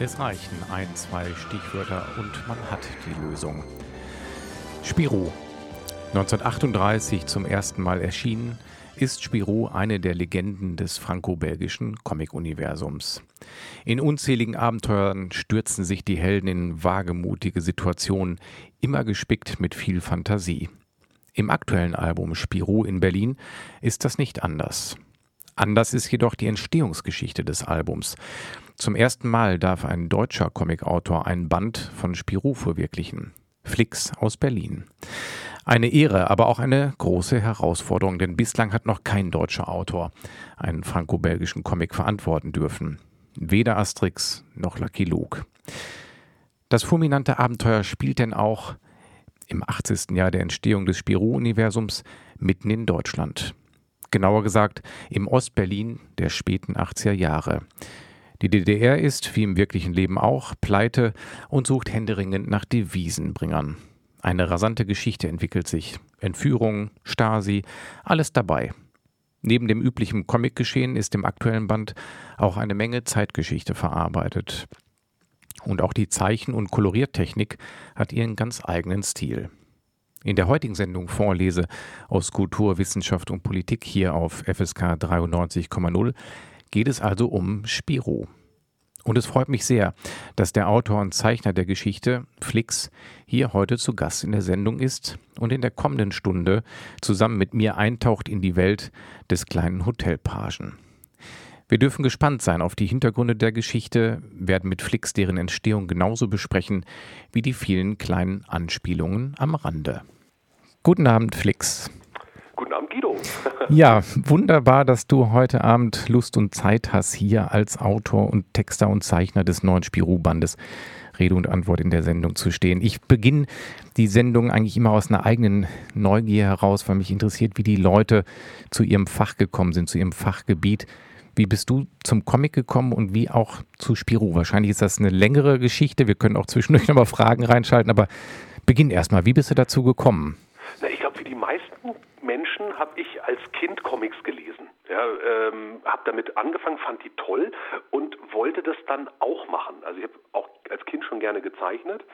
Es reichen ein, zwei Stichwörter und man hat die Lösung. Spirou. 1938 zum ersten Mal erschienen, ist Spirou eine der Legenden des franco-belgischen Comic-Universums. In unzähligen Abenteuern stürzen sich die Helden in wagemutige Situationen, immer gespickt mit viel Fantasie. Im aktuellen Album Spirou in Berlin ist das nicht anders. Anders ist jedoch die Entstehungsgeschichte des Albums. Zum ersten Mal darf ein deutscher Comicautor ein Band von Spirou verwirklichen. Flix aus Berlin. Eine Ehre, aber auch eine große Herausforderung, denn bislang hat noch kein deutscher Autor einen franco-belgischen Comic verantworten dürfen. Weder Asterix noch Lucky Luke. Das fulminante Abenteuer spielt denn auch im 80. Jahr der Entstehung des Spirou-Universums mitten in Deutschland. Genauer gesagt im Ostberlin der späten 80er Jahre. Die DDR ist, wie im wirklichen Leben auch, pleite und sucht händeringend nach Devisenbringern. Eine rasante Geschichte entwickelt sich. Entführung, Stasi, alles dabei. Neben dem üblichen Comicgeschehen ist im aktuellen Band auch eine Menge Zeitgeschichte verarbeitet. Und auch die Zeichen- und Koloriertechnik hat ihren ganz eigenen Stil. In der heutigen Sendung Vorlese aus Kultur, Wissenschaft und Politik hier auf FSK 93,0 geht es also um Spiro. Und es freut mich sehr, dass der Autor und Zeichner der Geschichte, Flix, hier heute zu Gast in der Sendung ist und in der kommenden Stunde zusammen mit mir eintaucht in die Welt des kleinen Hotelpagen. Wir dürfen gespannt sein auf die Hintergründe der Geschichte, werden mit Flix deren Entstehung genauso besprechen wie die vielen kleinen Anspielungen am Rande. Guten Abend, Flix. Guten Abend, Guido. ja, wunderbar, dass du heute Abend Lust und Zeit hast, hier als Autor und Texter und Zeichner des neuen Spirou-Bandes Rede und Antwort in der Sendung zu stehen. Ich beginne die Sendung eigentlich immer aus einer eigenen Neugier heraus, weil mich interessiert, wie die Leute zu ihrem Fach gekommen sind, zu ihrem Fachgebiet. Wie bist du zum Comic gekommen und wie auch zu Spirou? Wahrscheinlich ist das eine längere Geschichte. Wir können auch zwischendurch nochmal Fragen reinschalten, aber beginn erstmal. Wie bist du dazu gekommen? Na, ich glaube, wie die meisten Menschen habe ich als Kind Comics gelesen. Ja, ähm, habe damit angefangen, fand die toll und wollte das dann auch machen. Also ich habe auch als Kind schon gerne gezeichnet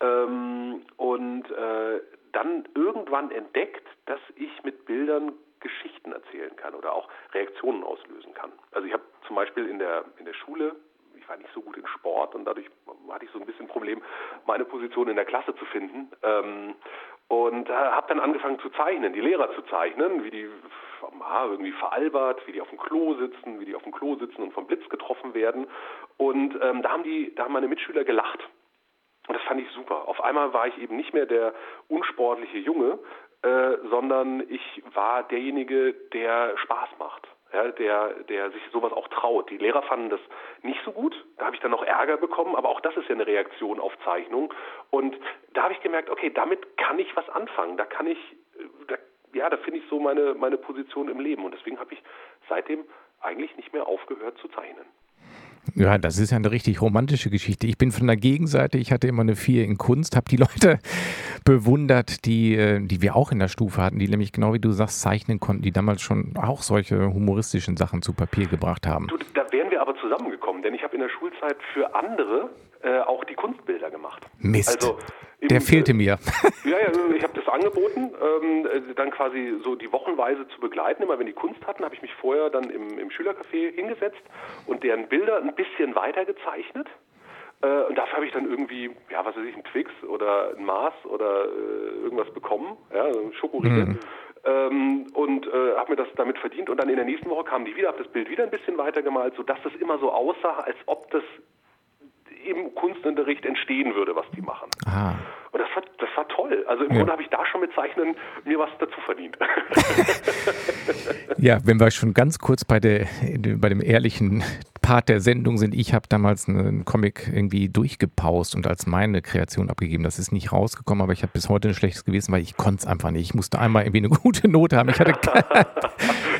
ähm, und äh, dann irgendwann entdeckt, dass ich mit Bildern Geschichten erzählen kann oder auch Reaktionen auslösen kann. Zum Beispiel in der in der Schule ich war nicht so gut in Sport und dadurch hatte ich so ein bisschen Problem, meine Position in der Klasse zu finden. Ähm, und äh, habe dann angefangen zu zeichnen, die Lehrer zu zeichnen, wie die ah, irgendwie veralbert, wie die auf dem Klo sitzen, wie die auf dem Klo sitzen und vom Blitz getroffen werden. Und ähm, da haben die, da haben meine Mitschüler gelacht. Und das fand ich super. Auf einmal war ich eben nicht mehr der unsportliche Junge, äh, sondern ich war derjenige, der Spaß macht ja, der, der sich sowas auch traut. Die Lehrer fanden das nicht so gut. Da habe ich dann noch Ärger bekommen, aber auch das ist ja eine Reaktion auf Zeichnung. Und da habe ich gemerkt, okay, damit kann ich was anfangen. Da kann ich, da, ja, da finde ich so meine, meine Position im Leben. Und deswegen habe ich seitdem eigentlich nicht mehr aufgehört zu zeichnen. Ja, das ist ja eine richtig romantische Geschichte. Ich bin von der Gegenseite, ich hatte immer eine Vier in Kunst, habe die Leute bewundert, die, äh, die wir auch in der Stufe hatten, die nämlich genau wie du sagst, zeichnen konnten, die damals schon auch solche humoristischen Sachen zu Papier gebracht haben. Du, da wären wir aber zusammengekommen, denn ich habe in der Schulzeit für andere äh, auch die Kunstbilder gemacht. Mist. Also der fehlte mir. Ja, ja, ich habe das angeboten, ähm, äh, dann quasi so die Wochenweise zu begleiten. Immer wenn die Kunst hatten, habe ich mich vorher dann im, im Schülercafé hingesetzt und deren Bilder ein bisschen weiter gezeichnet. Äh, und dafür habe ich dann irgendwie, ja, was weiß ich, ein Twix oder ein Maß oder äh, irgendwas bekommen, ja, ein Schokoriegel. Mhm. Ähm, und äh, habe mir das damit verdient. Und dann in der nächsten Woche kamen die wieder, habe das Bild wieder ein bisschen weiter gemalt, sodass das immer so aussah, als ob das im Kunstunterricht entstehen würde, was die machen. Aha. Und das war, das war toll. Also im ja. Grunde habe ich da schon mit Zeichnen mir was dazu verdient. ja, wenn wir schon ganz kurz bei, der, bei dem ehrlichen Part der Sendung sind, ich habe damals einen Comic irgendwie durchgepaust und als meine Kreation abgegeben. Das ist nicht rausgekommen, aber ich habe bis heute ein schlechtes Gewissen, weil ich konnte es einfach nicht. Ich musste einmal irgendwie eine gute Note haben. Ich hatte das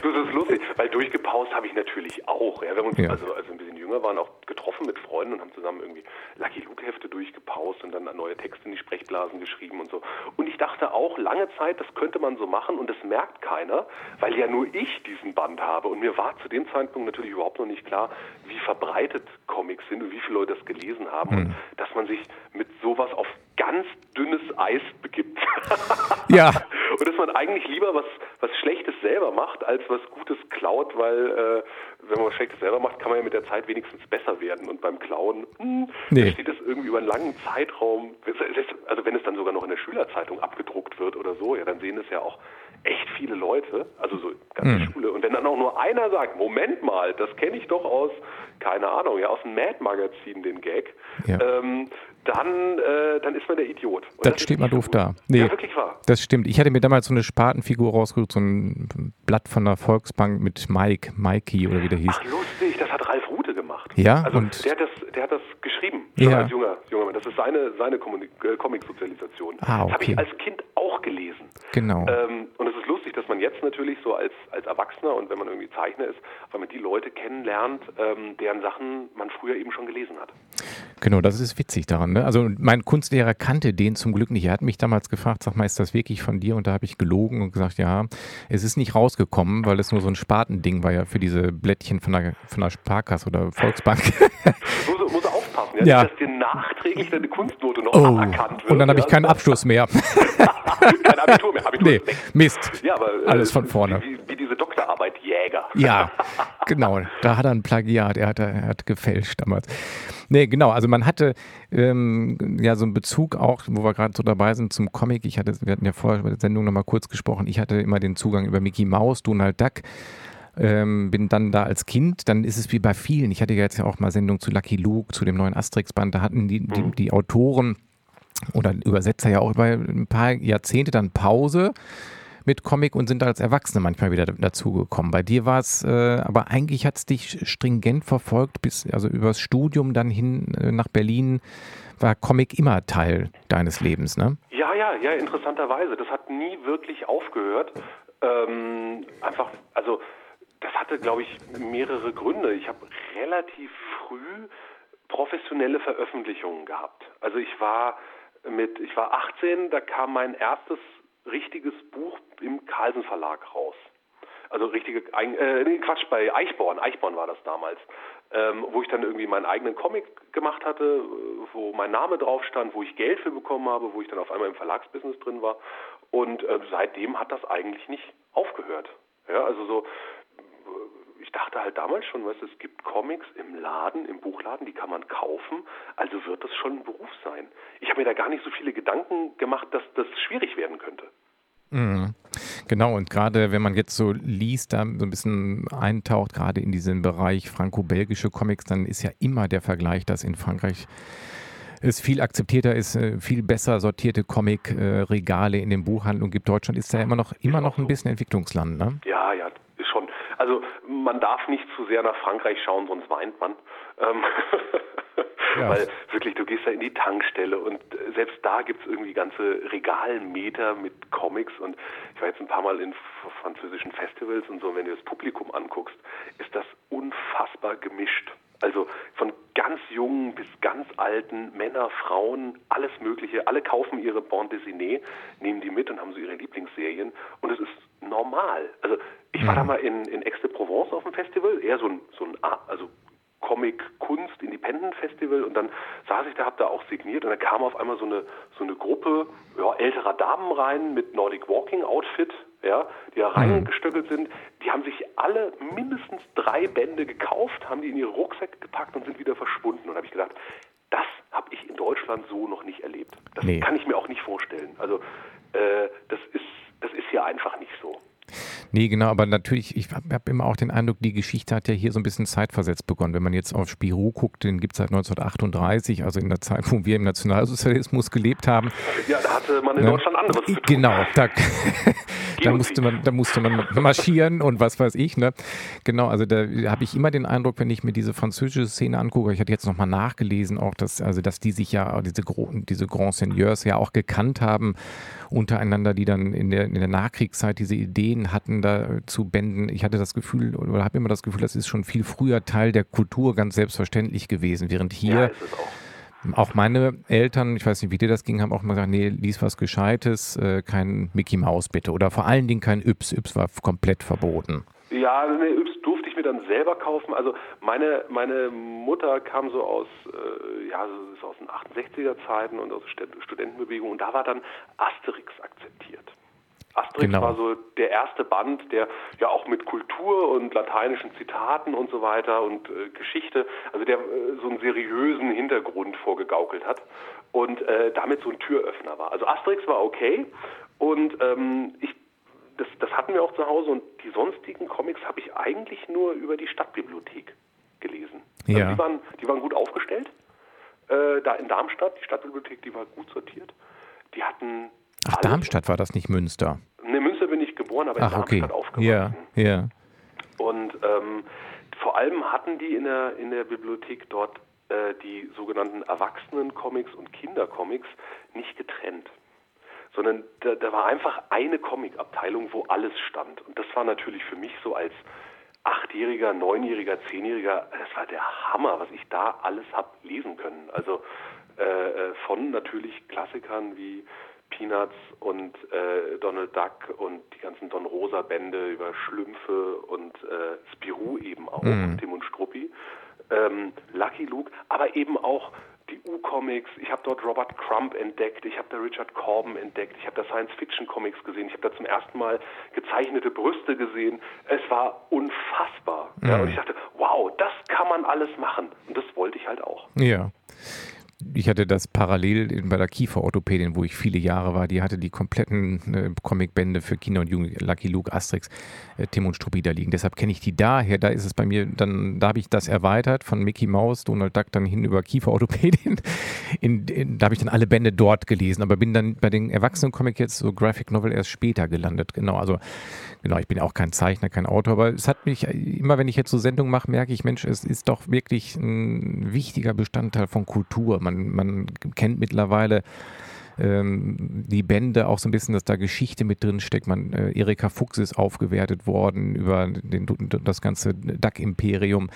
ist lustig, weil durchgepaust habe ich natürlich auch. Ja, wir haben uns ja. also, also ein bisschen jünger waren, auch getroffen mit Freunden und haben zusammen irgendwie Lucky Luke Hefte durchgepaust und dann neue Texte in die Sprechblasen geschrieben und so. Und ich dachte auch lange Zeit, das könnte man so machen und das merkt keiner, weil ja nur ich diesen Band habe. Und mir war zu dem Zeitpunkt natürlich überhaupt noch nicht klar, wie verbreitet Comics sind und wie viele Leute das gelesen haben hm. und dass man sich mit sowas auf ganz dünnes Eis begibt. ja. Und dass man eigentlich lieber was, was Schlechtes selber macht, als was Gutes klaut, weil äh, wenn man was Schlechtes selber macht, kann man ja mit der Zeit wenigstens besser werden. Und beim Klauen, hm, nee. steht das irgendwie über einen langen Zeitraum, also wenn es dann sogar noch in der Schülerzeitung abgedruckt wird oder so, ja, dann sehen es ja auch echt viele Leute, also so ganze hm. Schule. Und wenn dann auch nur einer sagt, Moment mal, das kenne ich doch aus, keine Ahnung, ja, aus dem Mad-Magazin, den Gag, ja. ähm, dann, äh, dann ist man der Idiot. das, das steht mal doof da. Nee, ja, wirklich wahr. Das stimmt. Ich hatte mir damals so eine Spatenfigur rausgesucht, so ein Blatt von der Volksbank mit Mike, Mikey oder wie der hieß. Ach, lustig, das hat Ralf Rute gemacht. Ja, also und der hat das, der hat das geschrieben, ja. als junger, junger Mann. Das ist seine, seine äh, Comic-Sozialisation. Ah, okay. Das habe ich als Kind auch gelesen. Genau. Ähm, und es ist lustig, dass man jetzt natürlich so als, als Erwachsener und wenn man irgendwie Zeichner ist, weil man die Leute kennenlernt, ähm, deren Sachen man früher eben schon gelesen hat. Genau, das ist witzig daran. Ne? Also mein Kunstlehrer kannte den zum Glück nicht. Er hat mich damals gefragt, sag mal, ist das wirklich von dir? Und da habe ich gelogen und gesagt, ja, es ist nicht rausgekommen, weil es nur so ein Spatending war ja für diese Blättchen von der, von der Sparkasse oder Volksbank. muss, muss aufpassen, ja, ja. dass dir nachträglich deine Kunstnote noch oh. anerkannt wird. Und dann habe ich keinen Abschluss mehr. Kein Abitur mehr. Abitur nee, Mist. Ja, aber, äh, Alles von vorne. Wie, wie diese Doktorarbeit Jäger. Ja, genau. Da hat er ein Plagiat. Er hat, er hat gefälscht damals. Nee, genau. Also man hatte ähm, ja so einen Bezug auch, wo wir gerade so dabei sind, zum Comic. Ich hatte, wir hatten ja vorher über die Sendung nochmal kurz gesprochen. Ich hatte immer den Zugang über Mickey Mouse, Donald Duck. Ähm, bin dann da als Kind, dann ist es wie bei vielen. Ich hatte ja jetzt ja auch mal Sendung zu Lucky Luke, zu dem neuen Asterix-Band. Da hatten die, die, mhm. die Autoren oder Übersetzer ja auch über ein paar Jahrzehnte dann Pause mit Comic und sind als Erwachsene manchmal wieder dazugekommen. Bei dir war es, äh, aber eigentlich hat es dich stringent verfolgt, bis also übers Studium dann hin äh, nach Berlin war Comic immer Teil deines Lebens, ne? Ja, ja, ja, interessanterweise. Das hat nie wirklich aufgehört. Ähm, einfach, also das hatte, glaube ich, mehrere Gründe. Ich habe relativ früh professionelle Veröffentlichungen gehabt. Also ich war mit, ich war 18, da kam mein erstes richtiges Buch im Carlsen Verlag raus. Also richtige, äh, nee, Quatsch, bei Eichborn, Eichborn war das damals, ähm, wo ich dann irgendwie meinen eigenen Comic gemacht hatte, wo mein Name drauf stand, wo ich Geld für bekommen habe, wo ich dann auf einmal im Verlagsbusiness drin war. Und äh, seitdem hat das eigentlich nicht aufgehört. Ja, also so, dachte halt damals schon, weißt, es gibt Comics im Laden, im Buchladen, die kann man kaufen, also wird das schon ein Beruf sein. Ich habe mir da gar nicht so viele Gedanken gemacht, dass das schwierig werden könnte. Mhm. Genau, und gerade wenn man jetzt so liest, da so ein bisschen eintaucht, gerade in diesen Bereich franco-belgische Comics, dann ist ja immer der Vergleich, dass in Frankreich es viel akzeptierter ist, äh, viel besser sortierte Comic-Regale in den Buchhandlungen gibt. Deutschland ist ja immer noch, immer noch ein bisschen Entwicklungsland, ne? Ja, ja. Also man darf nicht zu sehr nach Frankreich schauen, sonst weint man. Ähm ja. Weil wirklich, du gehst da in die Tankstelle und äh, selbst da gibt es irgendwie ganze Regalmeter mit Comics und ich war jetzt ein paar Mal in französischen Festivals und so, wenn du das Publikum anguckst, ist das unfassbar gemischt. Also von ganz jungen bis ganz alten, Männer, Frauen, alles Mögliche. Alle kaufen ihre Bande dessinée, nehmen die mit und haben so ihre Lieblingsserien. Und es ist normal. Also ich war da mhm. mal in, in Aix-de-Provence auf dem Festival, eher so ein, so ein also Comic Kunst Independent Festival und dann saß ich da, hab da auch signiert und da kam auf einmal so eine so eine Gruppe ja, älterer Damen rein mit Nordic Walking Outfit, ja, die da mhm. reingestöckelt sind. Die haben sich alle mindestens drei Bände gekauft, haben die in ihre Rucksäcke gepackt und sind wieder verschwunden. Und habe ich gedacht, das habe ich in Deutschland so noch nicht erlebt. Das nee. kann ich mir auch nicht vorstellen. Also äh, das ist das ist hier einfach nicht so. Nee, genau, aber natürlich, ich habe hab immer auch den Eindruck, die Geschichte hat ja hier so ein bisschen zeitversetzt begonnen. Wenn man jetzt auf Spirou guckt, den gibt es seit 1938, also in der Zeit, wo wir im Nationalsozialismus gelebt haben. Ja, da hatte man in ne? Deutschland anderes zu tun. Genau, da, da, musste man, da musste man marschieren und was weiß ich. Ne? Genau, also da habe ich immer den Eindruck, wenn ich mir diese französische Szene angucke, ich hatte jetzt nochmal nachgelesen, auch, dass, also, dass die sich ja, diese, diese Grand Seigneurs ja auch gekannt haben untereinander, die dann in der, in der Nachkriegszeit diese Ideen hatten, da zu Bänden. Ich hatte das Gefühl oder habe immer das Gefühl, das ist schon viel früher Teil der Kultur ganz selbstverständlich gewesen, während hier ja, auch meine Eltern, ich weiß nicht, wie dir das ging, haben auch immer gesagt, nee, lies was Gescheites, äh, kein Mickey Mouse bitte. Oder vor allen Dingen kein Yps. Yps war komplett verboten. Ja, nee, Yps durfte ich mir dann selber kaufen. Also meine, meine Mutter kam so aus, äh, ja, so aus den 68er Zeiten und aus der Studentenbewegung und da war dann Asterix akzeptiert. Asterix genau. war so der erste Band, der ja auch mit Kultur und lateinischen Zitaten und so weiter und äh, Geschichte, also der äh, so einen seriösen Hintergrund vorgegaukelt hat und äh, damit so ein Türöffner war. Also Asterix war okay und ähm, ich das, das hatten wir auch zu Hause und die sonstigen Comics habe ich eigentlich nur über die Stadtbibliothek gelesen. Also ja. Die, waren, die waren gut aufgestellt. Äh, da in Darmstadt, die Stadtbibliothek, die war gut sortiert. Die hatten. Ach, alles. Darmstadt war das nicht Münster? Ne, Münster bin ich geboren, aber in Ach, Darmstadt okay. aufgewachsen. Ja, ja. Und ähm, vor allem hatten die in der, in der Bibliothek dort äh, die sogenannten Erwachsenen-Comics und Kinder-Comics nicht getrennt sondern da, da war einfach eine Comic-Abteilung, wo alles stand. Und das war natürlich für mich so als Achtjähriger, Neunjähriger, Zehnjähriger, das war der Hammer, was ich da alles hab lesen können. Also äh, äh, von natürlich Klassikern wie Peanuts und äh, Donald Duck und die ganzen Don Rosa Bände über Schlümpfe und äh, Spirou eben auch, mhm. Tim und Struppi, ähm, Lucky Luke, aber eben auch die U-Comics, ich habe dort Robert Crumb entdeckt, ich habe da Richard Corbin entdeckt, ich habe da Science-Fiction-Comics gesehen, ich habe da zum ersten Mal gezeichnete Brüste gesehen. Es war unfassbar. Mhm. Ja, und ich dachte, wow, das kann man alles machen. Und das wollte ich halt auch. Ja ich hatte das parallel bei der Kieferorthopädin, wo ich viele Jahre war. Die hatte die kompletten äh, Comicbände für Kinder und Jugendliche, Lucky Luke, Asterix, äh, Tim und Struppi da liegen. Deshalb kenne ich die daher. Da ist es bei mir, dann, da habe ich das erweitert von Mickey Mouse, Donald Duck dann hin über Kieferorthopädin. In, in, da habe ich dann alle Bände dort gelesen, aber bin dann bei den Erwachsenen-Comic jetzt so Graphic Novel erst später gelandet. Genau, also genau, ich bin auch kein Zeichner, kein Autor, aber es hat mich, immer wenn ich jetzt so Sendungen mache, merke ich, Mensch, es ist doch wirklich ein wichtiger Bestandteil von Kultur. Man man, man kennt mittlerweile ähm, die Bände auch so ein bisschen, dass da Geschichte mit drin steckt. Man, äh, Erika Fuchs ist aufgewertet worden über den, das ganze Duck-Imperium.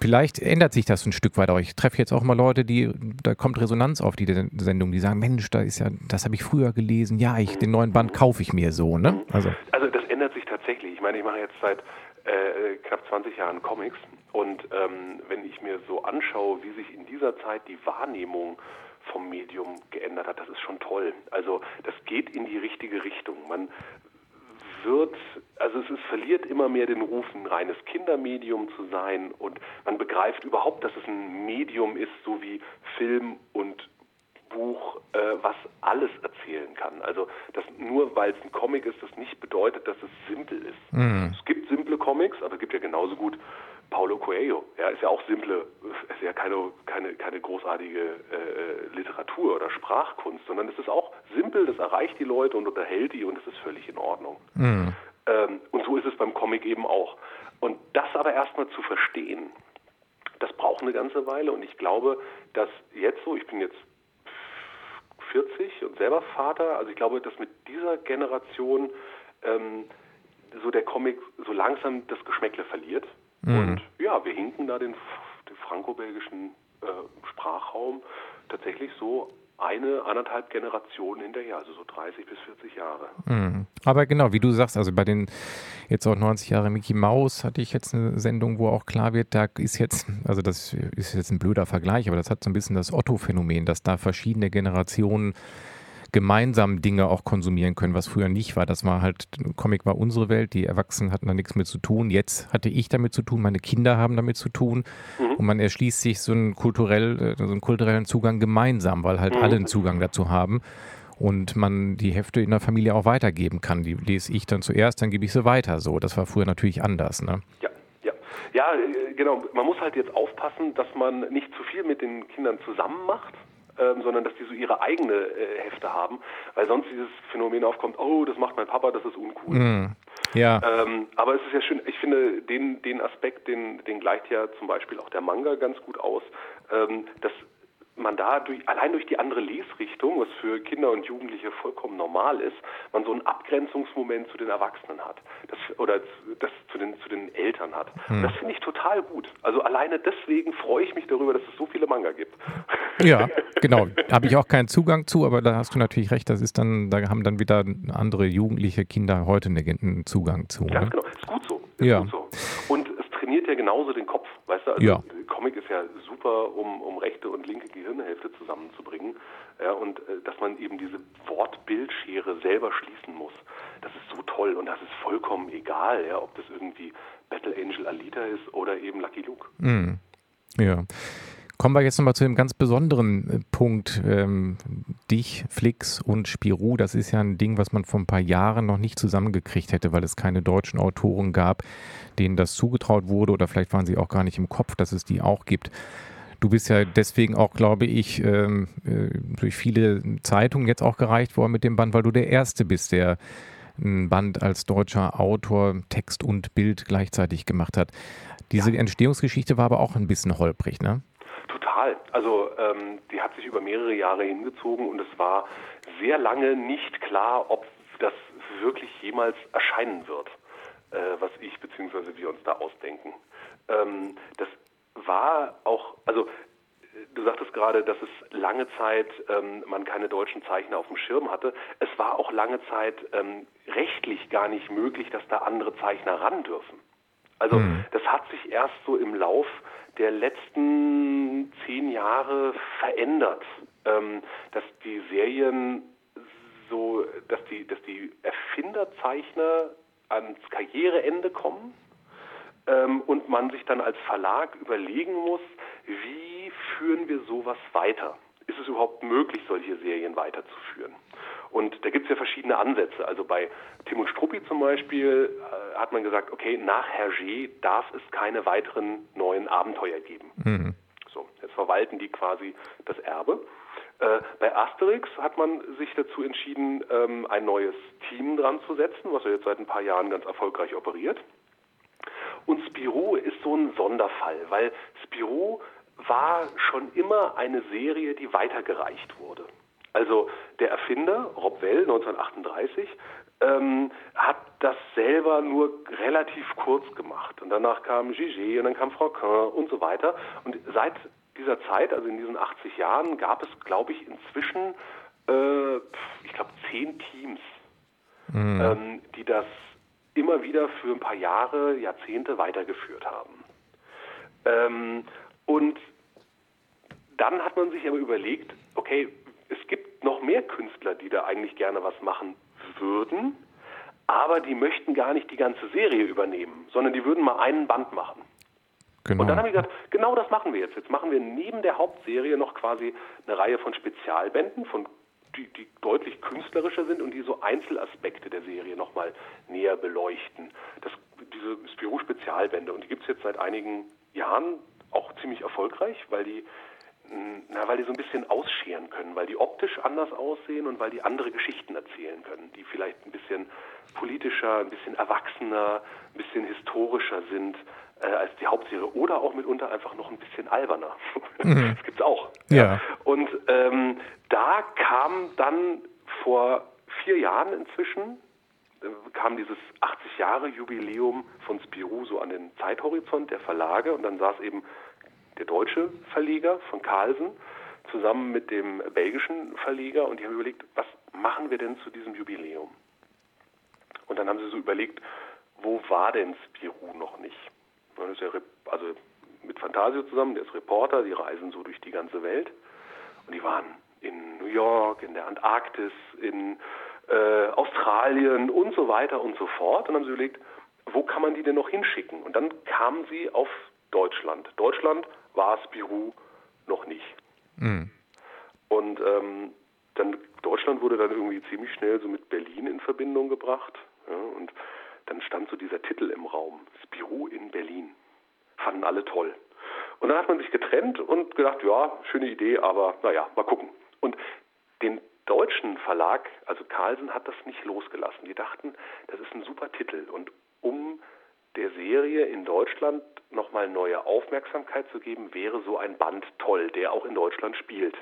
Vielleicht ändert sich das ein Stück weit, aber ich treffe jetzt auch mal Leute, die, da kommt Resonanz auf die Sendung, die sagen, Mensch, da ist ja, das habe ich früher gelesen, ja, ich, den neuen Band kaufe ich mir so, ne? Also, also das ändert sich tatsächlich. Ich meine, ich mache jetzt seit äh, knapp 20 Jahren Comics und ähm, wenn ich mir so anschaue, wie sich in dieser Zeit die Wahrnehmung vom Medium geändert hat, das ist schon toll. Also das geht in die richtige Richtung. Man wird, also es ist, verliert immer mehr den Ruf, ein reines Kindermedium zu sein und man begreift überhaupt, dass es ein Medium ist, so wie Film und Buch, äh, was alles erzählen kann. Also dass nur weil es ein Comic ist, das nicht bedeutet, dass es simpel ist. Mhm. Es gibt simple Comics, aber es gibt ja genauso gut Paulo Coelho. Ja, ist ja auch simple, ist ja keine, keine, keine großartige äh, Literatur oder Sprachkunst, sondern es ist auch simpel, das erreicht die Leute und unterhält die und es ist völlig in Ordnung. Mhm. Ähm, und so ist es beim Comic eben auch. Und das aber erstmal zu verstehen, das braucht eine ganze Weile und ich glaube, dass jetzt so, ich bin jetzt 40 und selber Vater. Also ich glaube, dass mit dieser Generation ähm, so der Comic so langsam das Geschmäckle verliert. Mhm. Und ja, wir hinken da den, den franco-belgischen äh, Sprachraum tatsächlich so eine, anderthalb Generationen hinterher, also so 30 bis 40 Jahre. Mhm. Aber genau, wie du sagst, also bei den jetzt auch 90 Jahre Mickey Mouse hatte ich jetzt eine Sendung, wo auch klar wird, da ist jetzt, also das ist jetzt ein blöder Vergleich, aber das hat so ein bisschen das Otto-Phänomen, dass da verschiedene Generationen gemeinsam Dinge auch konsumieren können, was früher nicht war. Das war halt, Comic war unsere Welt, die Erwachsenen hatten da nichts mit zu tun. Jetzt hatte ich damit zu tun, meine Kinder haben damit zu tun mhm. und man erschließt sich so einen, kulturell, äh, so einen kulturellen Zugang gemeinsam, weil halt mhm. alle einen Zugang dazu haben. und man die Hefte in der Familie auch weitergeben kann. Die lese ich dann zuerst, dann gebe ich sie weiter. So, das war früher natürlich anders. Ne? Ja, ja, ja, äh, genau. Man muss halt jetzt aufpassen, dass man nicht zu viel mit den Kindern zusammen macht. Ähm, sondern dass die so ihre eigene äh, Hefte haben, weil sonst dieses Phänomen aufkommt, oh, das macht mein Papa, das ist uncool. Mm, ja. Ähm, aber es ist ja schön, ich finde, den, den Aspekt, den, den gleicht ja zum Beispiel auch der Manga ganz gut aus, ähm, dass man da durch, allein durch die andere Lesrichtung, was für Kinder und Jugendliche vollkommen normal ist, man so einen Abgrenzungsmoment zu den Erwachsenen hat. Das, oder das zu den, zu den Eltern hat. Hm. Das finde ich total gut. Also alleine deswegen freue ich mich darüber, dass es so viele Manga gibt. Ja, genau. Habe ich auch keinen Zugang zu, aber da hast du natürlich recht, das ist dann, da haben dann wieder andere jugendliche Kinder heute einen Zugang zu. Ganz ne? genau, ist gut so. Ist ja. Gut so. Und trainiert ja genauso den Kopf, weißt du? Also ja. Comic ist ja super, um, um rechte und linke Gehirnhälfte zusammenzubringen. Ja, und äh, dass man eben diese Wortbildschere selber schließen muss. Das ist so toll und das ist vollkommen egal, ja, ob das irgendwie Battle Angel Alita ist oder eben Lucky Luke. Mm. Ja. Kommen wir jetzt nochmal zu dem ganz besonderen äh, Punkt. Ähm, dich, Flix und Spirou, das ist ja ein Ding, was man vor ein paar Jahren noch nicht zusammengekriegt hätte, weil es keine deutschen Autoren gab, denen das zugetraut wurde oder vielleicht waren sie auch gar nicht im Kopf, dass es die auch gibt. Du bist ja deswegen auch, glaube ich, ähm, äh, durch viele Zeitungen jetzt auch gereicht worden mit dem Band, weil du der Erste bist, der ein Band als deutscher Autor Text und Bild gleichzeitig gemacht hat. Diese ja. Entstehungsgeschichte war aber auch ein bisschen holprig, ne? Total. Also ähm, die hat sich über mehrere Jahre hingezogen und es war sehr lange nicht klar, ob das wirklich jemals erscheinen wird, äh, was ich bzw. wir uns da ausdenken. Ähm, das war auch, also du sagtest gerade, dass es lange Zeit ähm, man keine deutschen Zeichner auf dem Schirm hatte. Es war auch lange Zeit ähm, rechtlich gar nicht möglich, dass da andere Zeichner ran dürfen. Also mhm. das hat sich erst so im Lauf der letzten zehn Jahre verändert, ähm, dass die Serien so, dass die, dass die Erfinderzeichner ans Karriereende kommen ähm, und man sich dann als Verlag überlegen muss, wie führen wir sowas weiter? Ist es überhaupt möglich, solche Serien weiterzuführen? Und da gibt es ja verschiedene Ansätze. Also bei Tim und Struppi zum Beispiel äh, hat man gesagt, okay, nach Hergé darf es keine weiteren neuen Abenteuer geben. Mhm. So, jetzt verwalten die quasi das Erbe. Äh, bei Asterix hat man sich dazu entschieden, ähm, ein neues Team dran zu setzen, was er jetzt seit ein paar Jahren ganz erfolgreich operiert. Und Spirou ist so ein Sonderfall, weil Spirou war schon immer eine Serie, die weitergereicht wurde. Also der Erfinder, Rob Well, 1938, ähm, hat das selber nur relativ kurz gemacht. Und danach kam Gigi und dann kam Franquin und so weiter. Und seit dieser Zeit, also in diesen 80 Jahren, gab es, glaube ich, inzwischen, äh, ich glaube, zehn Teams, mhm. ähm, die das immer wieder für ein paar Jahre, Jahrzehnte weitergeführt haben. Ähm, und dann hat man sich aber überlegt, okay, es gibt noch mehr Künstler, die da eigentlich gerne was machen würden, aber die möchten gar nicht die ganze Serie übernehmen, sondern die würden mal einen Band machen. Genau. Und dann habe ich gesagt, genau das machen wir jetzt. Jetzt machen wir neben der Hauptserie noch quasi eine Reihe von Spezialbänden, von die, die deutlich künstlerischer sind und die so Einzelaspekte der Serie nochmal näher beleuchten. Das, diese Spirou-Spezialbände, und die gibt es jetzt seit einigen Jahren auch ziemlich erfolgreich, weil die na, weil die so ein bisschen ausscheren können, weil die optisch anders aussehen und weil die andere Geschichten erzählen können, die vielleicht ein bisschen politischer, ein bisschen erwachsener, ein bisschen historischer sind äh, als die Hauptserie oder auch mitunter einfach noch ein bisschen alberner. Mhm. Das gibt's auch. Ja. Und ähm, da kam dann vor vier Jahren inzwischen äh, kam dieses 80 Jahre Jubiläum von Spirou so an den Zeithorizont der Verlage und dann saß eben der deutsche Verleger von Carlsen zusammen mit dem belgischen Verleger und die haben überlegt, was machen wir denn zu diesem Jubiläum? Und dann haben sie so überlegt, wo war denn Spirou noch nicht? Also mit Fantasio zusammen, der ist Reporter, die reisen so durch die ganze Welt und die waren in New York, in der Antarktis, in äh, Australien und so weiter und so fort und haben sie überlegt, wo kann man die denn noch hinschicken? Und dann kamen sie auf Deutschland. Deutschland war Spirou noch nicht. Mhm. Und ähm, dann Deutschland wurde dann irgendwie ziemlich schnell so mit Berlin in Verbindung gebracht. Ja, und dann stand so dieser Titel im Raum, Spirou in Berlin. Fanden alle toll. Und dann hat man sich getrennt und gedacht, ja, schöne Idee, aber naja, mal gucken. Und den deutschen Verlag, also Carlsen, hat das nicht losgelassen. Die dachten, das ist ein super Titel. Und um der Serie in Deutschland nochmal neue Aufmerksamkeit zu geben, wäre so ein Band toll, der auch in Deutschland spielt.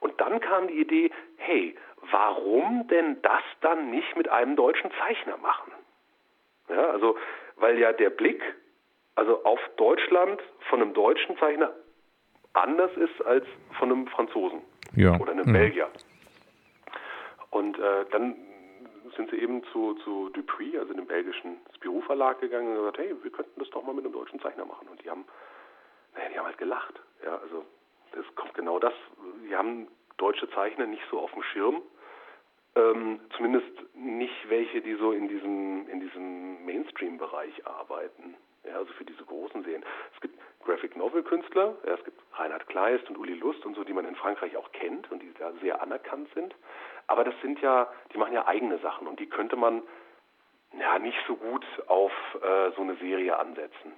Und dann kam die Idee, hey, warum denn das dann nicht mit einem deutschen Zeichner machen? Ja, also, weil ja der Blick also auf Deutschland von einem deutschen Zeichner anders ist als von einem Franzosen ja. oder einem mhm. Belgier. Und äh, dann sind sie eben zu, zu Dupuis, also dem belgischen Spirou Verlag gegangen und gesagt, hey, wir könnten das doch mal mit einem deutschen Zeichner machen. Und die haben, naja, die haben halt gelacht. Ja, also das kommt genau das. Die haben deutsche Zeichner nicht so auf dem Schirm. Ähm, zumindest nicht welche, die so in diesem, in diesem Mainstream-Bereich arbeiten. Ja, also für diese großen Serien. Es gibt Graphic Novel Künstler, ja, es gibt Reinhard Kleist und Uli Lust und so, die man in Frankreich auch kennt und die da sehr anerkannt sind. Aber das sind ja, die machen ja eigene Sachen und die könnte man ja nicht so gut auf äh, so eine Serie ansetzen.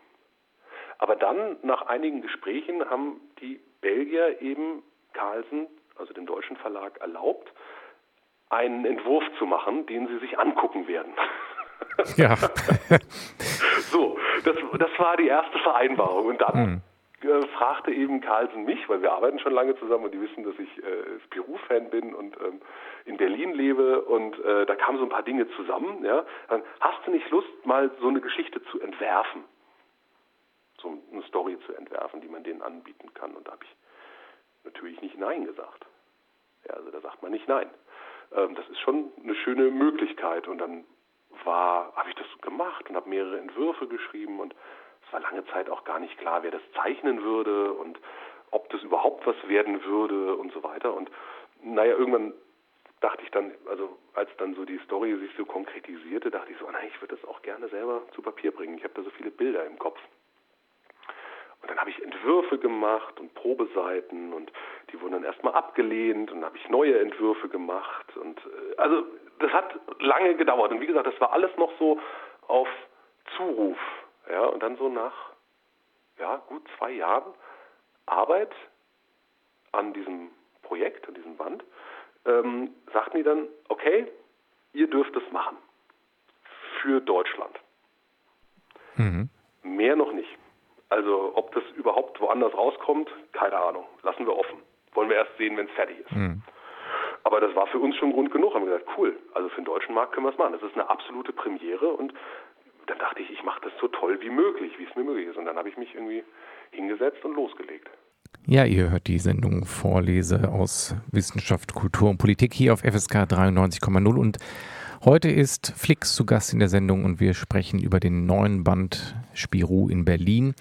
Aber dann, nach einigen Gesprächen, haben die Belgier eben Carlsen, also dem deutschen Verlag, erlaubt, einen Entwurf zu machen, den sie sich angucken werden. Ja. so, das, das war die erste Vereinbarung. Und dann hm. Äh, fragte eben Carlsen mich, weil wir arbeiten schon lange zusammen und die wissen, dass ich äh, Spirou-Fan bin und ähm, in Berlin lebe und äh, da kamen so ein paar Dinge zusammen. Ja. Dann hast du nicht Lust, mal so eine Geschichte zu entwerfen? So eine Story zu entwerfen, die man denen anbieten kann. Und da habe ich natürlich nicht Nein gesagt. Ja, also da sagt man nicht Nein. Ähm, das ist schon eine schöne Möglichkeit. Und dann war, habe ich das gemacht und habe mehrere Entwürfe geschrieben und es war lange Zeit auch gar nicht klar, wer das zeichnen würde und ob das überhaupt was werden würde und so weiter. Und naja, irgendwann dachte ich dann, also als dann so die Story sich so konkretisierte, dachte ich so, nein, ich würde das auch gerne selber zu Papier bringen. Ich habe da so viele Bilder im Kopf. Und dann habe ich Entwürfe gemacht und Probeseiten und die wurden dann erstmal abgelehnt und dann habe ich neue Entwürfe gemacht und äh, also das hat lange gedauert und wie gesagt, das war alles noch so auf Zuruf, ja und dann so nach ja gut zwei Jahren Arbeit an diesem Projekt, an diesem Band, ähm, sagten die dann, okay, ihr dürft es machen für Deutschland. Mhm. Mehr noch nicht. Also ob das überhaupt woanders rauskommt, keine Ahnung. Lassen wir offen. Wollen wir erst sehen, wenn es fertig ist. Mhm. Aber das war für uns schon Grund genug. Haben wir gesagt, cool, also für den deutschen Markt können wir es machen. Das ist eine absolute Premiere und dann dachte ich, ich mache das so toll wie möglich, wie es mir möglich ist. Und dann habe ich mich irgendwie hingesetzt und losgelegt. Ja, ihr hört die Sendung Vorlese aus Wissenschaft, Kultur und Politik hier auf FSK 93,0 und Heute ist Flix zu Gast in der Sendung und wir sprechen über den neuen Band Spirou in Berlin.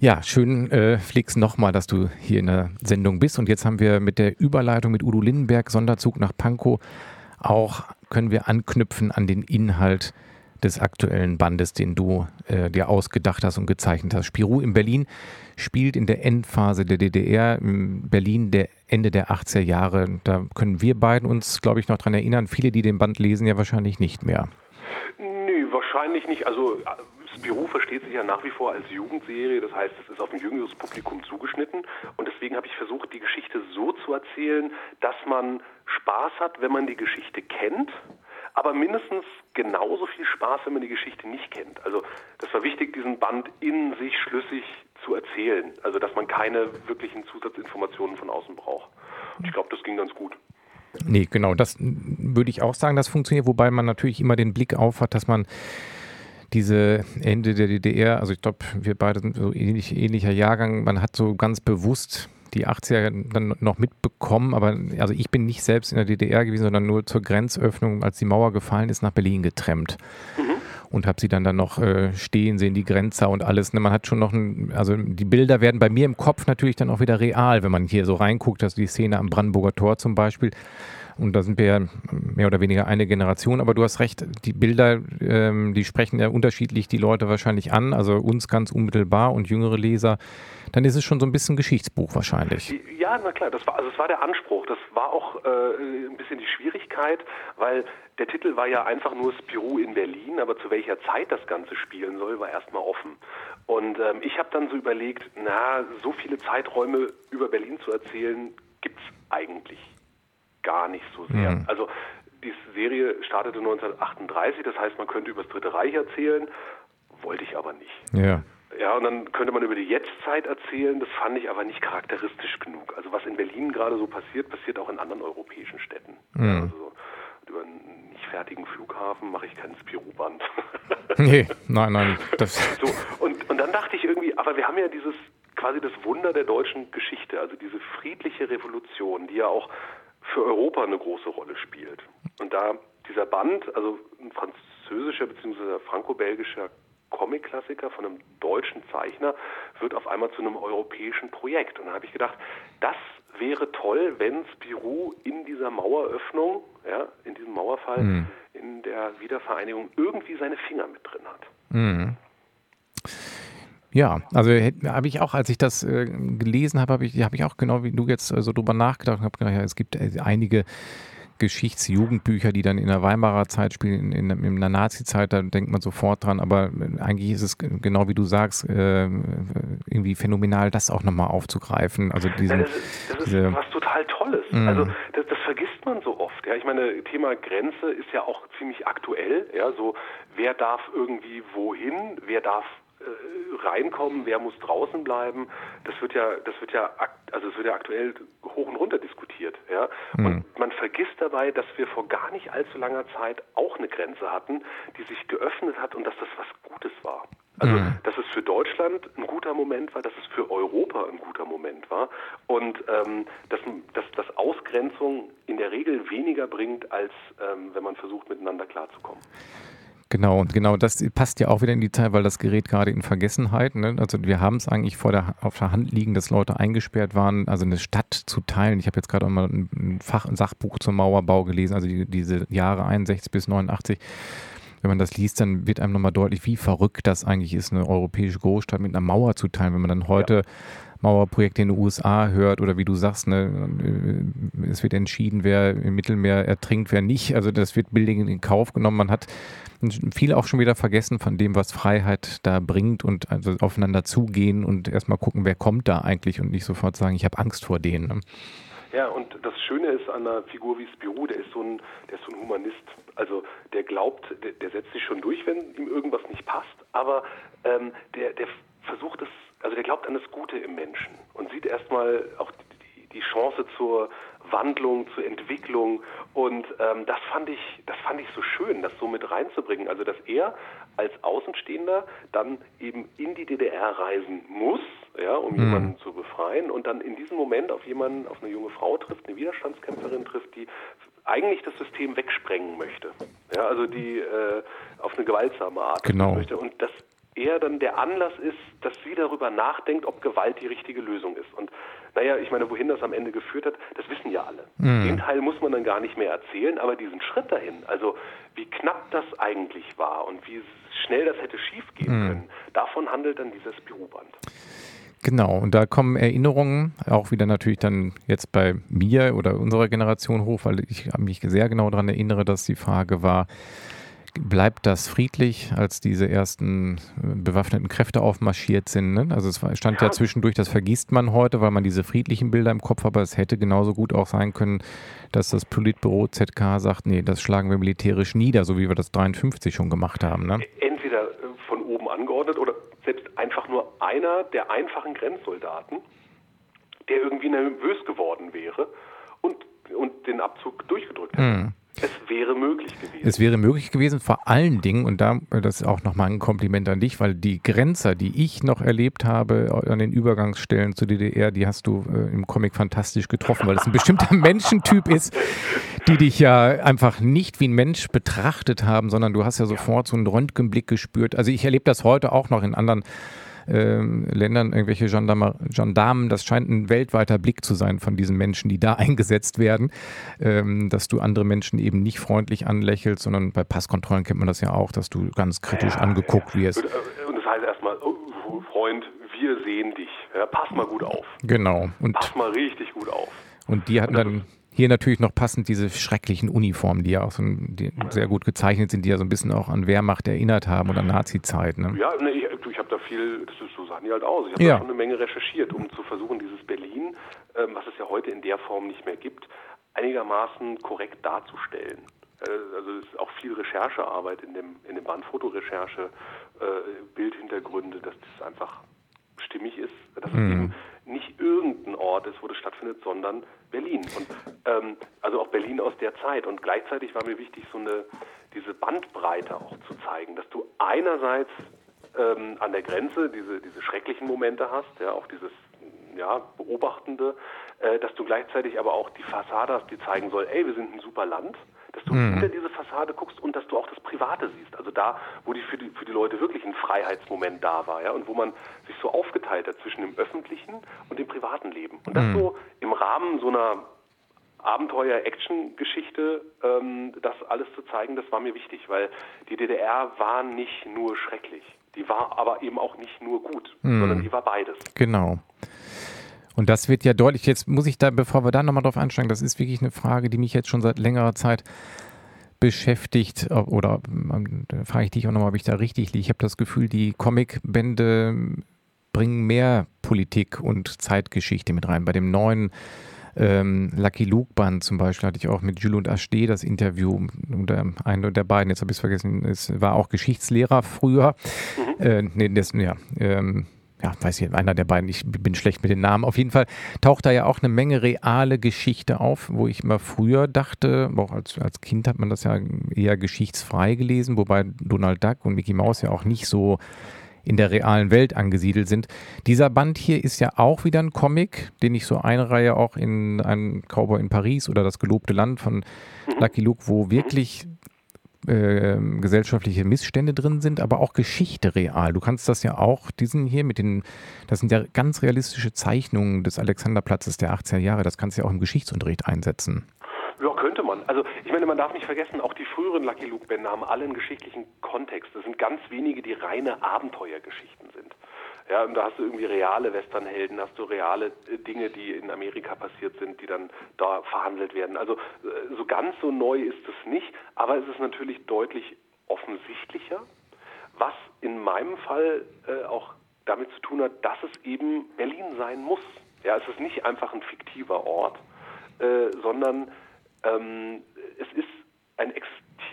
Ja, schön, äh, Flix, nochmal, dass du hier in der Sendung bist. Und jetzt haben wir mit der Überleitung mit Udo Lindenberg, Sonderzug nach Pankow, auch können wir anknüpfen an den Inhalt des aktuellen Bandes, den du äh, dir ausgedacht hast und gezeichnet hast. Spirou in Berlin spielt in der Endphase der DDR, in Berlin der Ende der 80er Jahre. Da können wir beiden uns, glaube ich, noch daran erinnern. Viele, die den Band lesen, ja wahrscheinlich nicht mehr. Nö, wahrscheinlich nicht. Also Spirou versteht sich ja nach wie vor als Jugendserie, das heißt, es ist auf ein jüngeres Publikum zugeschnitten und deswegen habe ich versucht, die Geschichte so zu erzählen, dass man Spaß hat, wenn man die Geschichte kennt aber mindestens genauso viel Spaß, wenn man die Geschichte nicht kennt. Also das war wichtig, diesen Band in sich schlüssig zu erzählen. Also dass man keine wirklichen Zusatzinformationen von außen braucht. Und ich glaube, das ging ganz gut. Nee, genau, das würde ich auch sagen, das funktioniert, wobei man natürlich immer den Blick auf hat, dass man diese Ende der DDR, also ich glaube, wir beide sind so ähnlich, ähnlicher Jahrgang, man hat so ganz bewusst die 80er dann noch mitbekommen, aber also ich bin nicht selbst in der DDR gewesen, sondern nur zur Grenzöffnung, als die Mauer gefallen ist, nach Berlin getrennt. Mhm. Und habe sie dann dann noch äh, stehen sehen, die Grenzer und alles. Ne? Man hat schon noch, ein, also die Bilder werden bei mir im Kopf natürlich dann auch wieder real, wenn man hier so reinguckt, also die Szene am Brandenburger Tor zum Beispiel Und da sind wir ja mehr oder weniger eine Generation. Aber du hast recht, die Bilder, ähm, die sprechen ja unterschiedlich die Leute wahrscheinlich an. Also uns ganz unmittelbar und jüngere Leser. Dann ist es schon so ein bisschen Geschichtsbuch wahrscheinlich. Ja, na klar. Das war, also es war der Anspruch. Das war auch äh, ein bisschen die Schwierigkeit, weil der Titel war ja einfach nur Spirou in Berlin. Aber zu welcher Zeit das Ganze spielen soll, war erstmal offen. Und ähm, ich habe dann so überlegt, na, so viele Zeiträume über Berlin zu erzählen, gibt es eigentlich gar nicht so sehr. Mhm. Also die Serie startete 1938, das heißt, man könnte über das Dritte Reich erzählen, wollte ich aber nicht. Ja. Ja, und dann könnte man über die Jetztzeit erzählen, das fand ich aber nicht charakteristisch genug. Also was in Berlin gerade so passiert, passiert auch in anderen europäischen Städten. Mhm. Also über einen nicht fertigen Flughafen mache ich keinen Spirou-Band. nee, nein, nein. Das so, und, und dann dachte ich irgendwie, aber wir haben ja dieses quasi das Wunder der deutschen Geschichte, also diese friedliche Revolution, die ja auch für Europa eine große Rolle spielt. Und da dieser Band, also ein französischer bzw. franco-belgischer Comic-Klassiker von einem deutschen Zeichner, wird auf einmal zu einem europäischen Projekt. Und da habe ich gedacht, das wäre toll, wenn Spirou in dieser Maueröffnung, ja, in diesem Mauerfall, mhm. in der Wiedervereinigung irgendwie seine Finger mit drin hat. Mhm. Ja, also habe ich auch, als ich das äh, gelesen habe, habe ich, hab ich auch genau wie du jetzt äh, so drüber nachgedacht und habe gedacht, ja, es gibt äh, einige Geschichtsjugendbücher, die dann in der Weimarer Zeit spielen, in, in, in der Nazi-Zeit, da denkt man sofort dran, aber äh, eigentlich ist es genau wie du sagst, äh, irgendwie phänomenal, das auch nochmal aufzugreifen. Also diesen, ja, das, ist, das ist diese, was total Tolles. Mm. Also das, das, vergisst man so oft. Ja, ich meine, Thema Grenze ist ja auch ziemlich aktuell. Ja, so wer darf irgendwie wohin, wer darf reinkommen, wer muss draußen bleiben, das wird ja, das wird ja, also es wird ja aktuell hoch und runter diskutiert, ja. Mhm. Und man vergisst dabei, dass wir vor gar nicht allzu langer Zeit auch eine Grenze hatten, die sich geöffnet hat und dass das was Gutes war. Also, mhm. dass es für Deutschland ein guter Moment war, dass es für Europa ein guter Moment war und ähm, dass, dass, dass Ausgrenzung in der Regel weniger bringt, als ähm, wenn man versucht, miteinander klarzukommen. Genau, und genau das passt ja auch wieder in die Zeit, weil das gerät gerade in Vergessenheit. Ne? Also wir haben es eigentlich vor der, auf der Hand liegen, dass Leute eingesperrt waren, also eine Stadt zu teilen. Ich habe jetzt gerade auch mal ein, Fach, ein Sachbuch zum Mauerbau gelesen, also die, diese Jahre 61 bis 89 wenn man das liest, dann wird einem nochmal deutlich, wie verrückt das eigentlich ist, eine europäische Großstadt mit einer Mauer zu teilen. Wenn man dann heute ja. Mauerprojekte in den USA hört oder wie du sagst, ne, es wird entschieden, wer im Mittelmeer ertrinkt, wer nicht. Also das wird billig in Kauf genommen. Man hat viel auch schon wieder vergessen von dem, was Freiheit da bringt und also aufeinander zugehen und erstmal gucken, wer kommt da eigentlich und nicht sofort sagen, ich habe Angst vor denen. Ne? Ja, und das Schöne ist an einer Figur wie Spirou, der ist so ein, der ist so ein Humanist. Also der glaubt, der, der setzt sich schon durch, wenn ihm irgendwas nicht passt, aber ähm, der, der versucht es, also der glaubt an das Gute im Menschen und sieht erstmal auch die, die Chance zur Wandlung, zur Entwicklung. Und ähm, das fand ich, das fand ich so schön, das so mit reinzubringen. Also dass er als Außenstehender dann eben in die DDR reisen muss, ja, um mhm. jemanden zu befreien und dann in diesem Moment auf jemanden, auf eine junge Frau trifft, eine Widerstandskämpferin trifft, die eigentlich das System wegsprengen möchte. Ja, also die äh, auf eine gewaltsame Art genau. möchte. Und das eher dann der Anlass ist, dass sie darüber nachdenkt, ob Gewalt die richtige Lösung ist. Und naja, ich meine, wohin das am Ende geführt hat, das wissen ja alle. Mhm. Den Teil muss man dann gar nicht mehr erzählen, aber diesen Schritt dahin, also wie knapp das eigentlich war und wie schnell das hätte schiefgehen mhm. können, davon handelt dann dieses Büroband. Genau, und da kommen Erinnerungen auch wieder natürlich dann jetzt bei mir oder unserer Generation hoch, weil ich mich sehr genau daran erinnere, dass die Frage war, bleibt das friedlich, als diese ersten äh, bewaffneten Kräfte aufmarschiert sind. Ne? Also es stand ja. ja. zwischendurch, das vergisst man heute, weil man diese friedlichen Bilder im Kopf hat, aber es hätte genauso gut auch sein können, dass das Politbüro ZK sagt, nee, das schlagen wir militärisch nieder, so wie wir das 53 schon gemacht haben. Ne? Entweder äh, von oben angeordnet oder selbst einfach nur einer der einfachen Grenzsoldaten, der irgendwie nervös geworden wäre und, und den Abzug durchgedrückt hätte. Hm. Es wäre möglich gewesen. Es wäre möglich gewesen, vor allen Dingen, und da das ist auch nochmal ein Kompliment an dich, weil die Grenzer, die ich noch erlebt habe an den Übergangsstellen zur DDR, die hast du äh, im Comic fantastisch getroffen, weil es ein bestimmter Menschentyp ist, die dich ja einfach nicht wie ein Mensch betrachtet haben, sondern du hast ja sofort so einen Röntgenblick gespürt. Also ich erlebe das heute auch noch in anderen ähm, Ländern irgendwelche Gendarme, Gendarmen. Das scheint ein weltweiter Blick zu sein von diesen Menschen, die da eingesetzt werden, ähm, dass du andere Menschen eben nicht freundlich anlächelst, sondern bei Passkontrollen kennt man das ja auch, dass du ganz kritisch ja, angeguckt ja. wirst. Und, äh, und das heißt erstmal, oh, Freund, wir sehen dich. Ja, pass mal gut auf. Genau. Und pass mal richtig gut auf. Und die hatten dann hier natürlich noch passend diese schrecklichen Uniformen, die ja auch so ein, sehr gut gezeichnet sind, die ja so ein bisschen auch an Wehrmacht erinnert haben oder Nazi-Zeit. Ne? Ja, ne, ich, ich habe da viel, das ist, so sahen die halt aus. Ich habe ja. da schon eine Menge recherchiert, um zu versuchen, dieses Berlin, ähm, was es ja heute in der Form nicht mehr gibt, einigermaßen korrekt darzustellen. Äh, also es ist auch viel Recherchearbeit in dem, in dem Band Fotorecherche, äh, Bildhintergründe, dass das einfach stimmig ist, dass mhm. es eben nicht irgendein Ort ist, wo das stattfindet, sondern Berlin. Und ähm, also auch Berlin aus der Zeit. Und gleichzeitig war mir wichtig, so eine diese Bandbreite auch zu zeigen, dass du einerseits ähm, an der Grenze diese, diese schrecklichen Momente hast, ja, auch dieses ja, Beobachtende, äh, dass du gleichzeitig aber auch die Fassade hast, die zeigen soll, ey, wir sind ein super Land, dass du mhm. hinter diese Fassade guckst und dass du auch das Private siehst. Also da, wo die für die, für die Leute wirklich ein Freiheitsmoment da war, ja, und wo man sich so aufgeteilt hat zwischen dem öffentlichen und dem privaten Leben. Und das mhm. so im Rahmen so einer Abenteuer-Action-Geschichte, ähm, das alles zu zeigen, das war mir wichtig, weil die DDR war nicht nur schrecklich. Die war aber eben auch nicht nur gut, mhm. sondern die war beides. Genau. Und das wird ja deutlich, jetzt muss ich da, bevor wir da nochmal drauf einsteigen, das ist wirklich eine Frage, die mich jetzt schon seit längerer Zeit beschäftigt, oder ähm, da frage ich dich auch nochmal, ob ich da richtig liege. Ich habe das Gefühl, die Comicbände bringen mehr Politik und Zeitgeschichte mit rein. Bei dem neuen ähm, Lucky Luke Band zum Beispiel hatte ich auch mit Jules und Aste das Interview. Oder einer der beiden, jetzt habe ich es vergessen, es war auch Geschichtslehrer früher. Mhm. Äh, nee, das, ja, ähm, ja, weiß ich, einer der beiden, ich bin schlecht mit den Namen. Auf jeden Fall taucht da ja auch eine Menge reale Geschichte auf, wo ich immer früher dachte, auch als, als Kind hat man das ja eher geschichtsfrei gelesen, wobei Donald Duck und Mickey Mouse ja auch nicht so in der realen Welt angesiedelt sind. Dieser Band hier ist ja auch wieder ein Comic, den ich so einreihe, auch in einen Cowboy in Paris oder das gelobte Land von Lucky Luke, wo wirklich äh, gesellschaftliche Missstände drin sind, aber auch Geschichte real. Du kannst das ja auch, diesen hier mit den, das sind ja ganz realistische Zeichnungen des Alexanderplatzes der 80er Jahre, das kannst du ja auch im Geschichtsunterricht einsetzen. Ja, könnte man. Also ich meine, man darf nicht vergessen, auch die früheren Lucky Luke-Bände haben alle einen geschichtlichen Kontext. Das sind ganz wenige, die reine Abenteuergeschichten sind. Ja, und da hast du irgendwie reale Westernhelden, hast du reale äh, Dinge, die in Amerika passiert sind, die dann da verhandelt werden. Also äh, so ganz so neu ist es nicht, aber es ist natürlich deutlich offensichtlicher, was in meinem Fall äh, auch damit zu tun hat, dass es eben Berlin sein muss. Ja, es ist nicht einfach ein fiktiver Ort, äh, sondern ähm, es ist ein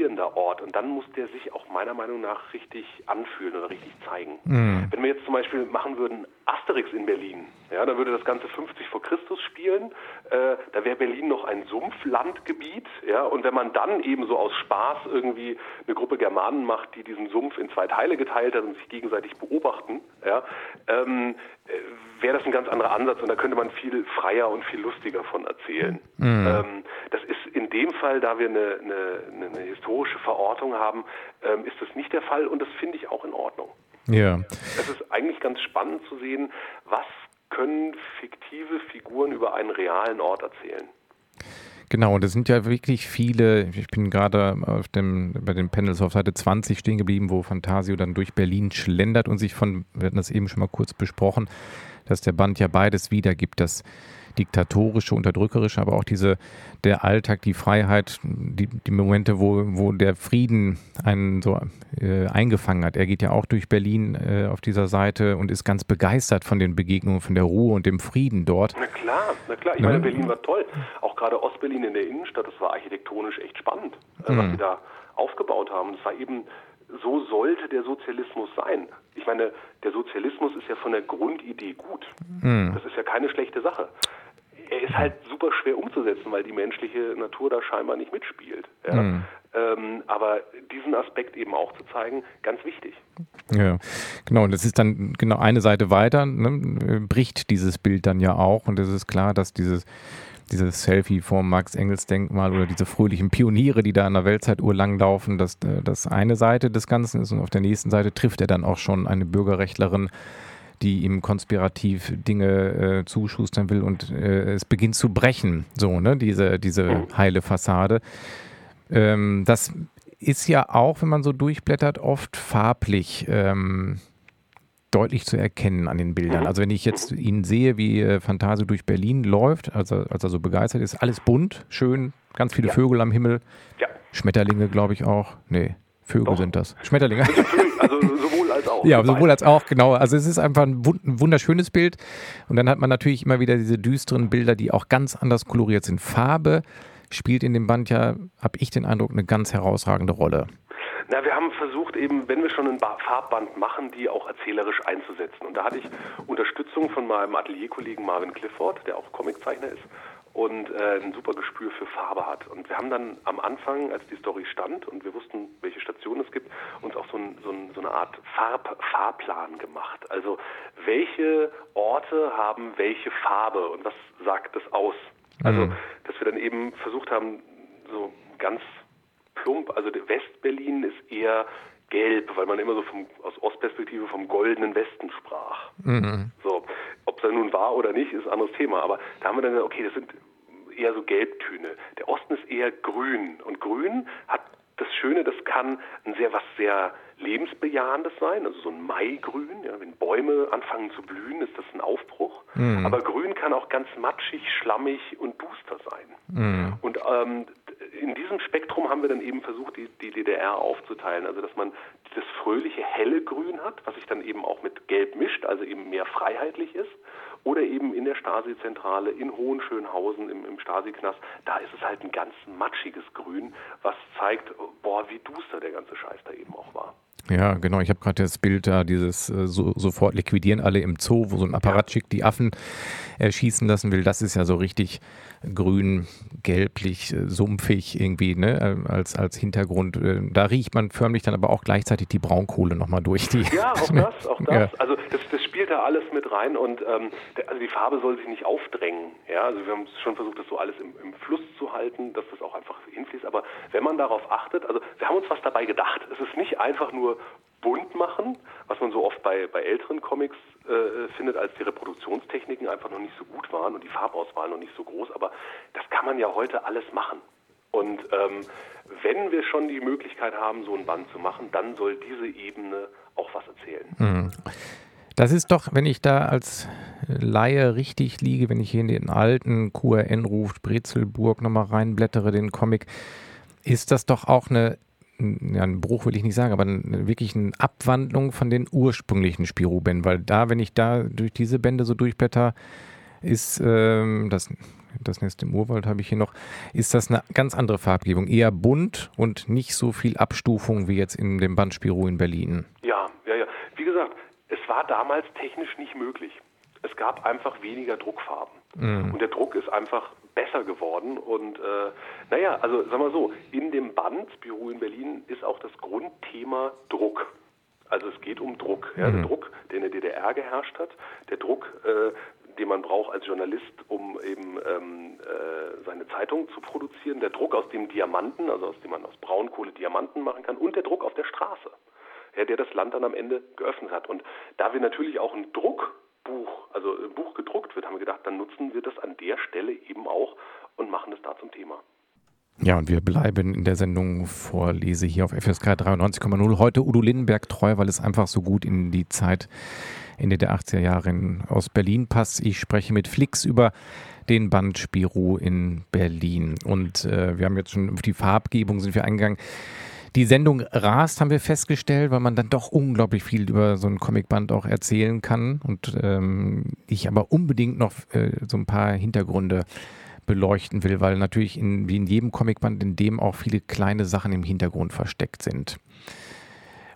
existierender Ort und dann muss der sich auch meiner Meinung nach richtig anfühlen oder richtig zeigen. Mhm. Wenn wir jetzt zum Beispiel machen würden Asterix in Berlin, ja, dann würde das Ganze 50 vor Christus spielen, äh, da wäre Berlin noch ein Sumpflandgebiet, ja, und wenn man dann eben so aus Spaß irgendwie eine Gruppe Germanen macht, die diesen Sumpf in zwei Teile geteilt hat und sich gegenseitig beobachten, ja, ähm, äh, wäre das ein ganz anderer Ansatz und da könnte man viel freier und viel lustiger von erzählen. Mhm. Ähm, das ist in dem Fall, da wir eine, eine, eine historische Verortung haben, ähm, ist das nicht der Fall und das finde ich auch in Ordnung. Ja. Es ist eigentlich ganz spannend zu sehen, was können fiktive Figuren über einen realen Ort erzählen. Genau, und es sind ja wirklich viele, ich bin gerade auf dem, bei den Panels auf Seite 20 stehen geblieben, wo Fantasio dann durch Berlin schlendert und sich von, wir hatten das eben schon mal kurz besprochen, dass der Band ja beides wiedergibt, das diktatorische, unterdrückerische, aber auch diese, der Alltag, die Freiheit, die, die Momente, wo, wo der Frieden einen so äh, eingefangen hat. Er geht ja auch durch Berlin äh, auf dieser Seite und ist ganz begeistert von den Begegnungen, von der Ruhe und dem Frieden dort. Na klar, na klar. Ich ne? meine, Berlin war toll. Auch gerade Ostberlin in der Innenstadt, das war architektonisch echt spannend, äh, was mhm. sie da aufgebaut haben. Das war eben so sollte der Sozialismus sein. Ich meine, der Sozialismus ist ja von der Grundidee gut. Mhm. Das ist ja keine schlechte Sache er ist halt super schwer umzusetzen, weil die menschliche Natur da scheinbar nicht mitspielt. Ja? Mhm. Ähm, aber diesen Aspekt eben auch zu zeigen, ganz wichtig. Ja, genau. Und das ist dann genau eine Seite weiter, ne, bricht dieses Bild dann ja auch. Und es ist klar, dass dieses dieses Selfie vor Max-Engels-Denkmal oder diese fröhlichen Pioniere, die da an der Weltzeituhr langlaufen, das, äh, das eine Seite des Ganzen ist. Und auf der nächsten Seite trifft er dann auch schon eine Bürgerrechtlerin, die ihm konspirativ Dinge äh, zuschustern will und äh, es beginnt zu brechen, so, ne, diese, diese mhm. heile Fassade. Ähm, das ist ja auch, wenn man so durchblättert, oft farblich ähm, deutlich zu erkennen an den Bildern. Mhm. Also wenn ich jetzt ihn sehe, wie äh, Fantasio durch Berlin läuft, also als er so begeistert ist, alles bunt, schön, ganz viele ja. Vögel am Himmel. Ja. Schmetterlinge, glaube ich auch. Nee, Vögel Doch. sind das. Schmetterlinge. Also sowohl als auch. Ja, sowohl als auch, genau. Also es ist einfach ein wunderschönes Bild. Und dann hat man natürlich immer wieder diese düsteren Bilder, die auch ganz anders koloriert sind. Farbe spielt in dem Band ja, habe ich den Eindruck, eine ganz herausragende Rolle. Na, wir haben versucht eben, wenn wir schon ein Farbband machen, die auch erzählerisch einzusetzen. Und da hatte ich Unterstützung von meinem Atelierkollegen Marvin Clifford, der auch Comiczeichner ist und äh, ein super Gespür für Farbe hat. Und wir haben dann am Anfang, als die Story stand und wir wussten, welche Stationen es gibt, uns auch so, ein, so, ein, so eine Art Farb, Fahrplan gemacht. Also welche Orte haben welche Farbe und was sagt das aus? Also, mhm. dass wir dann eben versucht haben, so ganz plump, also Westberlin ist eher gelb, weil man immer so vom, aus Ostperspektive vom goldenen Westen sprach. Mhm. So, ob es dann nun war oder nicht, ist ein anderes Thema. Aber da haben wir dann gesagt, okay, das sind eher so Gelbtöne. Der Osten ist eher grün. Und grün hat das Schöne, das kann ein sehr was sehr lebensbejahendes sein, also so ein Maigrün. Ja, wenn Bäume anfangen zu blühen, ist das ein Aufbruch. Mhm. Aber Grün kann auch ganz matschig, schlammig und duster sein. Mhm. Und ähm, in diesem Spektrum haben wir dann eben versucht, die, die DDR aufzuteilen. Also dass man das fröhliche, helle Grün hat, was sich dann eben auch mit Gelb mischt, also eben mehr freiheitlich ist. Oder eben in der Stasi-Zentrale in Hohenschönhausen im, im Stasi-Knast, da ist es halt ein ganz matschiges Grün, was zeigt, boah, wie duster der ganze Scheiß da eben auch war. Ja, genau. Ich habe gerade das Bild da, dieses äh, so, sofort liquidieren alle im Zoo, wo so ein Apparatschik die Affen erschießen lassen will. Das ist ja so richtig grün, gelblich, äh, sumpfig irgendwie, ne, äh, als, als Hintergrund. Äh, da riecht man förmlich dann aber auch gleichzeitig die Braunkohle nochmal durch die. Ja, auch das, auch das. Ja. Also das, das spielt da alles mit rein und ähm, der, also die Farbe soll sich nicht aufdrängen. Ja, also wir haben schon versucht, das so alles im, im Fluss zu halten, dass das auch einfach hinfließt. Aber wenn man darauf achtet, also wir haben uns was dabei gedacht. Es ist nicht einfach nur bunt machen, was man so oft bei, bei älteren Comics äh, findet, als die Reproduktionstechniken einfach noch nicht so gut waren und die Farbauswahl noch nicht so groß. Aber das kann man ja heute alles machen. Und ähm, wenn wir schon die Möglichkeit haben, so ein Band zu machen, dann soll diese Ebene auch was erzählen. Mhm. Das ist doch, wenn ich da als Laie richtig liege, wenn ich hier in den alten QRN-Ruf Brezelburg nochmal reinblättere, den Comic, ist das doch auch eine ja, ein Bruch will ich nicht sagen, aber wirklich eine Abwandlung von den ursprünglichen Spirou-Bänden, weil da, wenn ich da durch diese Bände so durchblätter, ist ähm, das, das Nest im Urwald habe ich hier noch, ist das eine ganz andere Farbgebung, eher bunt und nicht so viel Abstufung wie jetzt in dem Band Spirou in Berlin. Ja, ja, ja. Wie gesagt, es war damals technisch nicht möglich. Es gab einfach weniger Druckfarben. Mhm. Und der Druck ist einfach besser geworden. Und äh, naja, also sagen wir so, in dem Band Büro in Berlin ist auch das Grundthema Druck. Also es geht um Druck. Ja, mhm. Der Druck, der in der DDR geherrscht hat, der Druck, äh, den man braucht als Journalist, um eben ähm, äh, seine Zeitung zu produzieren, der Druck aus dem Diamanten, also aus dem man aus Braunkohle Diamanten machen kann, und der Druck auf der Straße, ja, der das Land dann am Ende geöffnet hat. Und da wir natürlich auch einen Druck Buch, also ein Buch gedruckt wird, haben wir gedacht, dann nutzen wir das an der Stelle eben auch und machen es da zum Thema. Ja, und wir bleiben in der Sendung Vorlese hier auf FSK 93,0. Heute Udo Lindenberg treu, weil es einfach so gut in die Zeit Ende der 80er Jahre aus Berlin passt. Ich spreche mit Flix über den Band Spirou in Berlin. Und äh, wir haben jetzt schon auf die Farbgebung sind wir eingegangen. Die Sendung rast, haben wir festgestellt, weil man dann doch unglaublich viel über so ein Comicband auch erzählen kann. Und ähm, ich aber unbedingt noch äh, so ein paar Hintergründe beleuchten will, weil natürlich in, wie in jedem Comicband in dem auch viele kleine Sachen im Hintergrund versteckt sind.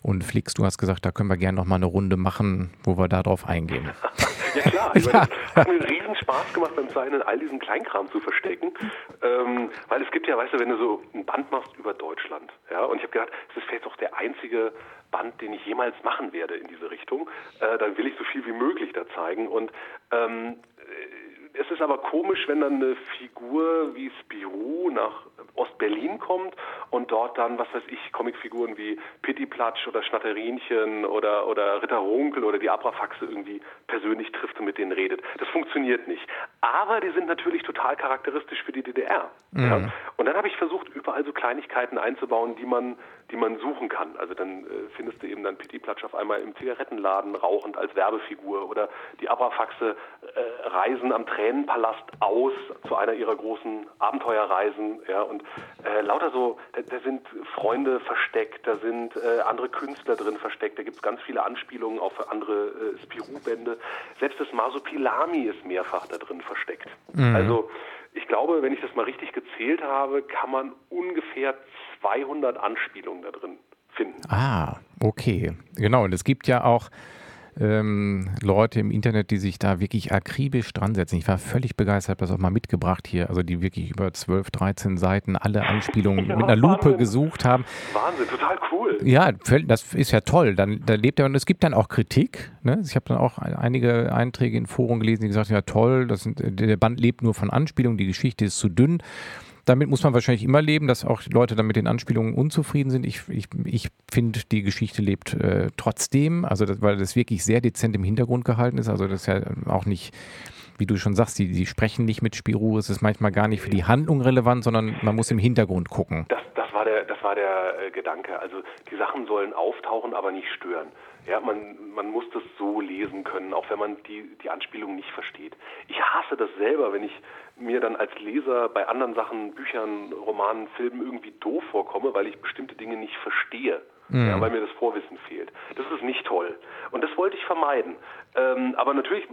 Und Flix, du hast gesagt, da können wir gerne noch mal eine Runde machen, wo wir darauf eingehen. ja klar, ich meine, das hat Spaß gemacht beim Zeichnen, all diesen Kleinkram zu verstecken. Ähm, weil es gibt ja, weißt du, wenn du so ein Band machst über Deutschland, ja, und ich habe gedacht, es ist vielleicht auch der einzige Band, den ich jemals machen werde in diese Richtung, äh, dann will ich so viel wie möglich da zeigen. Und ähm, es ist aber komisch, wenn dann eine Figur wie Spirou nach Ostberlin kommt und dort dann, was weiß ich, Comicfiguren wie Pittiplatsch oder Schnatterinchen oder, oder Ritter Runkel oder die Abrafaxe irgendwie persönlich trifft und mit denen redet. Das funktioniert nicht. Aber die sind natürlich total charakteristisch für die DDR. Mhm. Ja? Und dann habe ich versucht, überall so Kleinigkeiten einzubauen, die man, die man suchen kann. Also dann äh, findest du eben dann Pittiplatsch auf einmal im Zigarettenladen rauchend als Werbefigur oder die Abrafaxe äh, reisen am Tränenpalast aus zu einer ihrer großen Abenteuerreisen. Ja? Und äh, lauter so, da, da, sind Freunde versteckt, da sind äh, andere Künstler drin versteckt, da gibt es ganz viele Anspielungen auf andere äh, Spirou-Bände. Selbst das Masopilami ist mehrfach da drin versteckt. Mhm. Also ich glaube, wenn ich das mal richtig gezählt habe, kann man ungefähr 200 Anspielungen da drin finden. Ah, okay. Genau, und es gibt ja auch ähm, Leute im Internet, die sich da wirklich akribisch dran setzen. Ich war völlig begeistert, das auch mal mitgebracht hier, also die wirklich über 12, 13 Seiten alle Anspielungen ja, mit einer Lupe Wahnsinn. gesucht haben. Wahnsinn, total cool. Ja, das ist ja toll. Dann da lebt er und es gibt dann auch Kritik. Ne? Ich habe dann auch einige Einträge in Foren gelesen, die gesagt haben, ja toll, das der Band lebt nur von Anspielungen, die Geschichte ist zu dünn. Damit muss man wahrscheinlich immer leben, dass auch Leute dann mit den Anspielungen unzufrieden sind. Ich, ich, ich finde, die Geschichte lebt äh, trotzdem, also das, weil das wirklich sehr dezent im Hintergrund gehalten ist. Also das ist ja auch nicht, wie du schon sagst, die, die sprechen nicht mit Spirou. Es ist manchmal gar nicht für die Handlung relevant, sondern man muss im Hintergrund gucken. Das, das war der, das war der äh, Gedanke. Also die Sachen sollen auftauchen, aber nicht stören. Ja, man, man muss das so lesen können, auch wenn man die, die Anspielung nicht versteht. Ich hasse das selber, wenn ich mir dann als Leser bei anderen Sachen, Büchern, Romanen, Filmen irgendwie doof vorkomme, weil ich bestimmte Dinge nicht verstehe. Mhm. Ja, weil mir das Vorwissen fehlt. Das ist nicht toll. Und das wollte ich vermeiden. Ähm, aber natürlich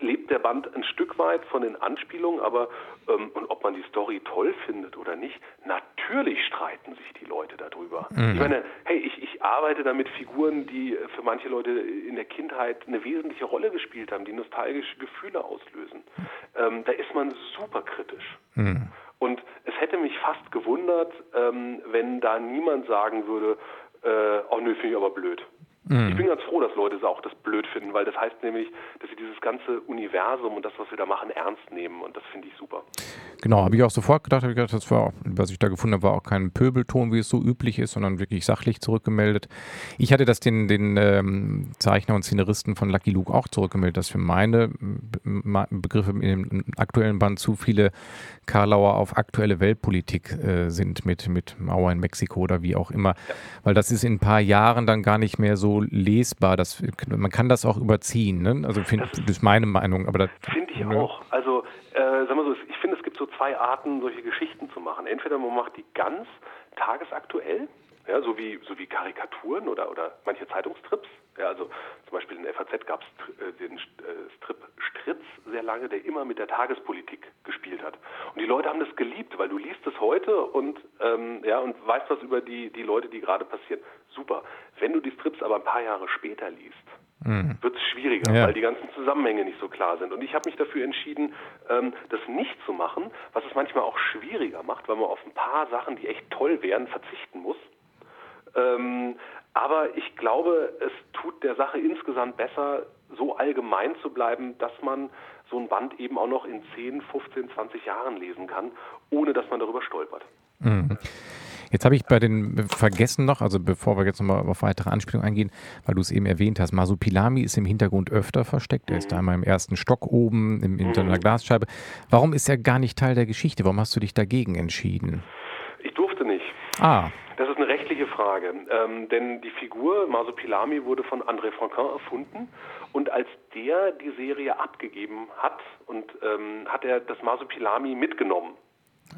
lebt der Band ein Stück weit von den Anspielungen, aber ähm, und ob man die Story toll findet oder nicht, natürlich streiten sich die Leute darüber. Mhm. Ich meine, hey, ich, ich arbeite da mit Figuren, die für manche Leute in der Kindheit eine wesentliche Rolle gespielt haben, die nostalgische Gefühle auslösen. Ähm, da ist man super kritisch. Mhm. Und es hätte mich fast gewundert, ähm, wenn da niemand sagen würde, äh, oh nö, finde ich aber blöd. Mhm. Ich bin ganz froh, dass Leute auch das blöd finden, weil das heißt nämlich, dass sie dieses ganze Universum und das, was wir da machen, ernst nehmen und das finde ich super. Genau, habe ich auch sofort gedacht, ich gedacht, das war was ich da gefunden habe, war auch kein Pöbelton, wie es so üblich ist, sondern wirklich sachlich zurückgemeldet. Ich hatte das den, den ähm, Zeichner und Szenaristen von Lucky Luke auch zurückgemeldet, dass für meine Begriffe im aktuellen Band zu viele Karlauer auf aktuelle Weltpolitik äh, sind mit, mit Mauer in Mexiko oder wie auch immer. Ja. Weil das ist in ein paar Jahren dann gar nicht mehr so lesbar. Das, man kann das auch überziehen. Ne? Also find, das, das, ist meine Meinung. Aber finde ich ne? auch. Also äh, sagen wir so, ich finde, es gibt so zwei Arten, solche Geschichten zu machen. Entweder man macht die ganz tagesaktuell, ja, so wie so wie Karikaturen oder oder manche Zeitungstrips. Ja, also zum Beispiel in der FAZ gab es äh, den äh, Strip Stritz sehr lange, der immer mit der Tagespolitik gespielt hat. Und die Leute haben das geliebt, weil du liest es heute und ähm, ja und weißt was über die die Leute, die gerade passieren. Super. Wenn du die Strips aber ein paar Jahre später liest, mhm. wird es schwieriger, ja. weil die ganzen Zusammenhänge nicht so klar sind. Und ich habe mich dafür entschieden, ähm, das nicht zu machen, was es manchmal auch schwieriger macht, weil man auf ein paar Sachen, die echt toll wären, verzichten muss. Ähm, aber ich glaube, es tut der Sache insgesamt besser, so allgemein zu bleiben, dass man so ein Band eben auch noch in 10, 15, 20 Jahren lesen kann, ohne dass man darüber stolpert. Mhm. Jetzt habe ich bei den vergessen noch, also bevor wir jetzt nochmal auf weitere Anspielungen eingehen, weil du es eben erwähnt hast, Masupilami ist im Hintergrund öfter versteckt. Er ist da einmal im ersten Stock oben, im, hinter einer Glasscheibe. Warum ist er gar nicht Teil der Geschichte? Warum hast du dich dagegen entschieden? Ich durfte nicht. Ah. Das ist eine rechtliche Frage, ähm, denn die Figur Masupilami wurde von André Franquin erfunden und als der die Serie abgegeben hat und ähm, hat er das Masupilami mitgenommen.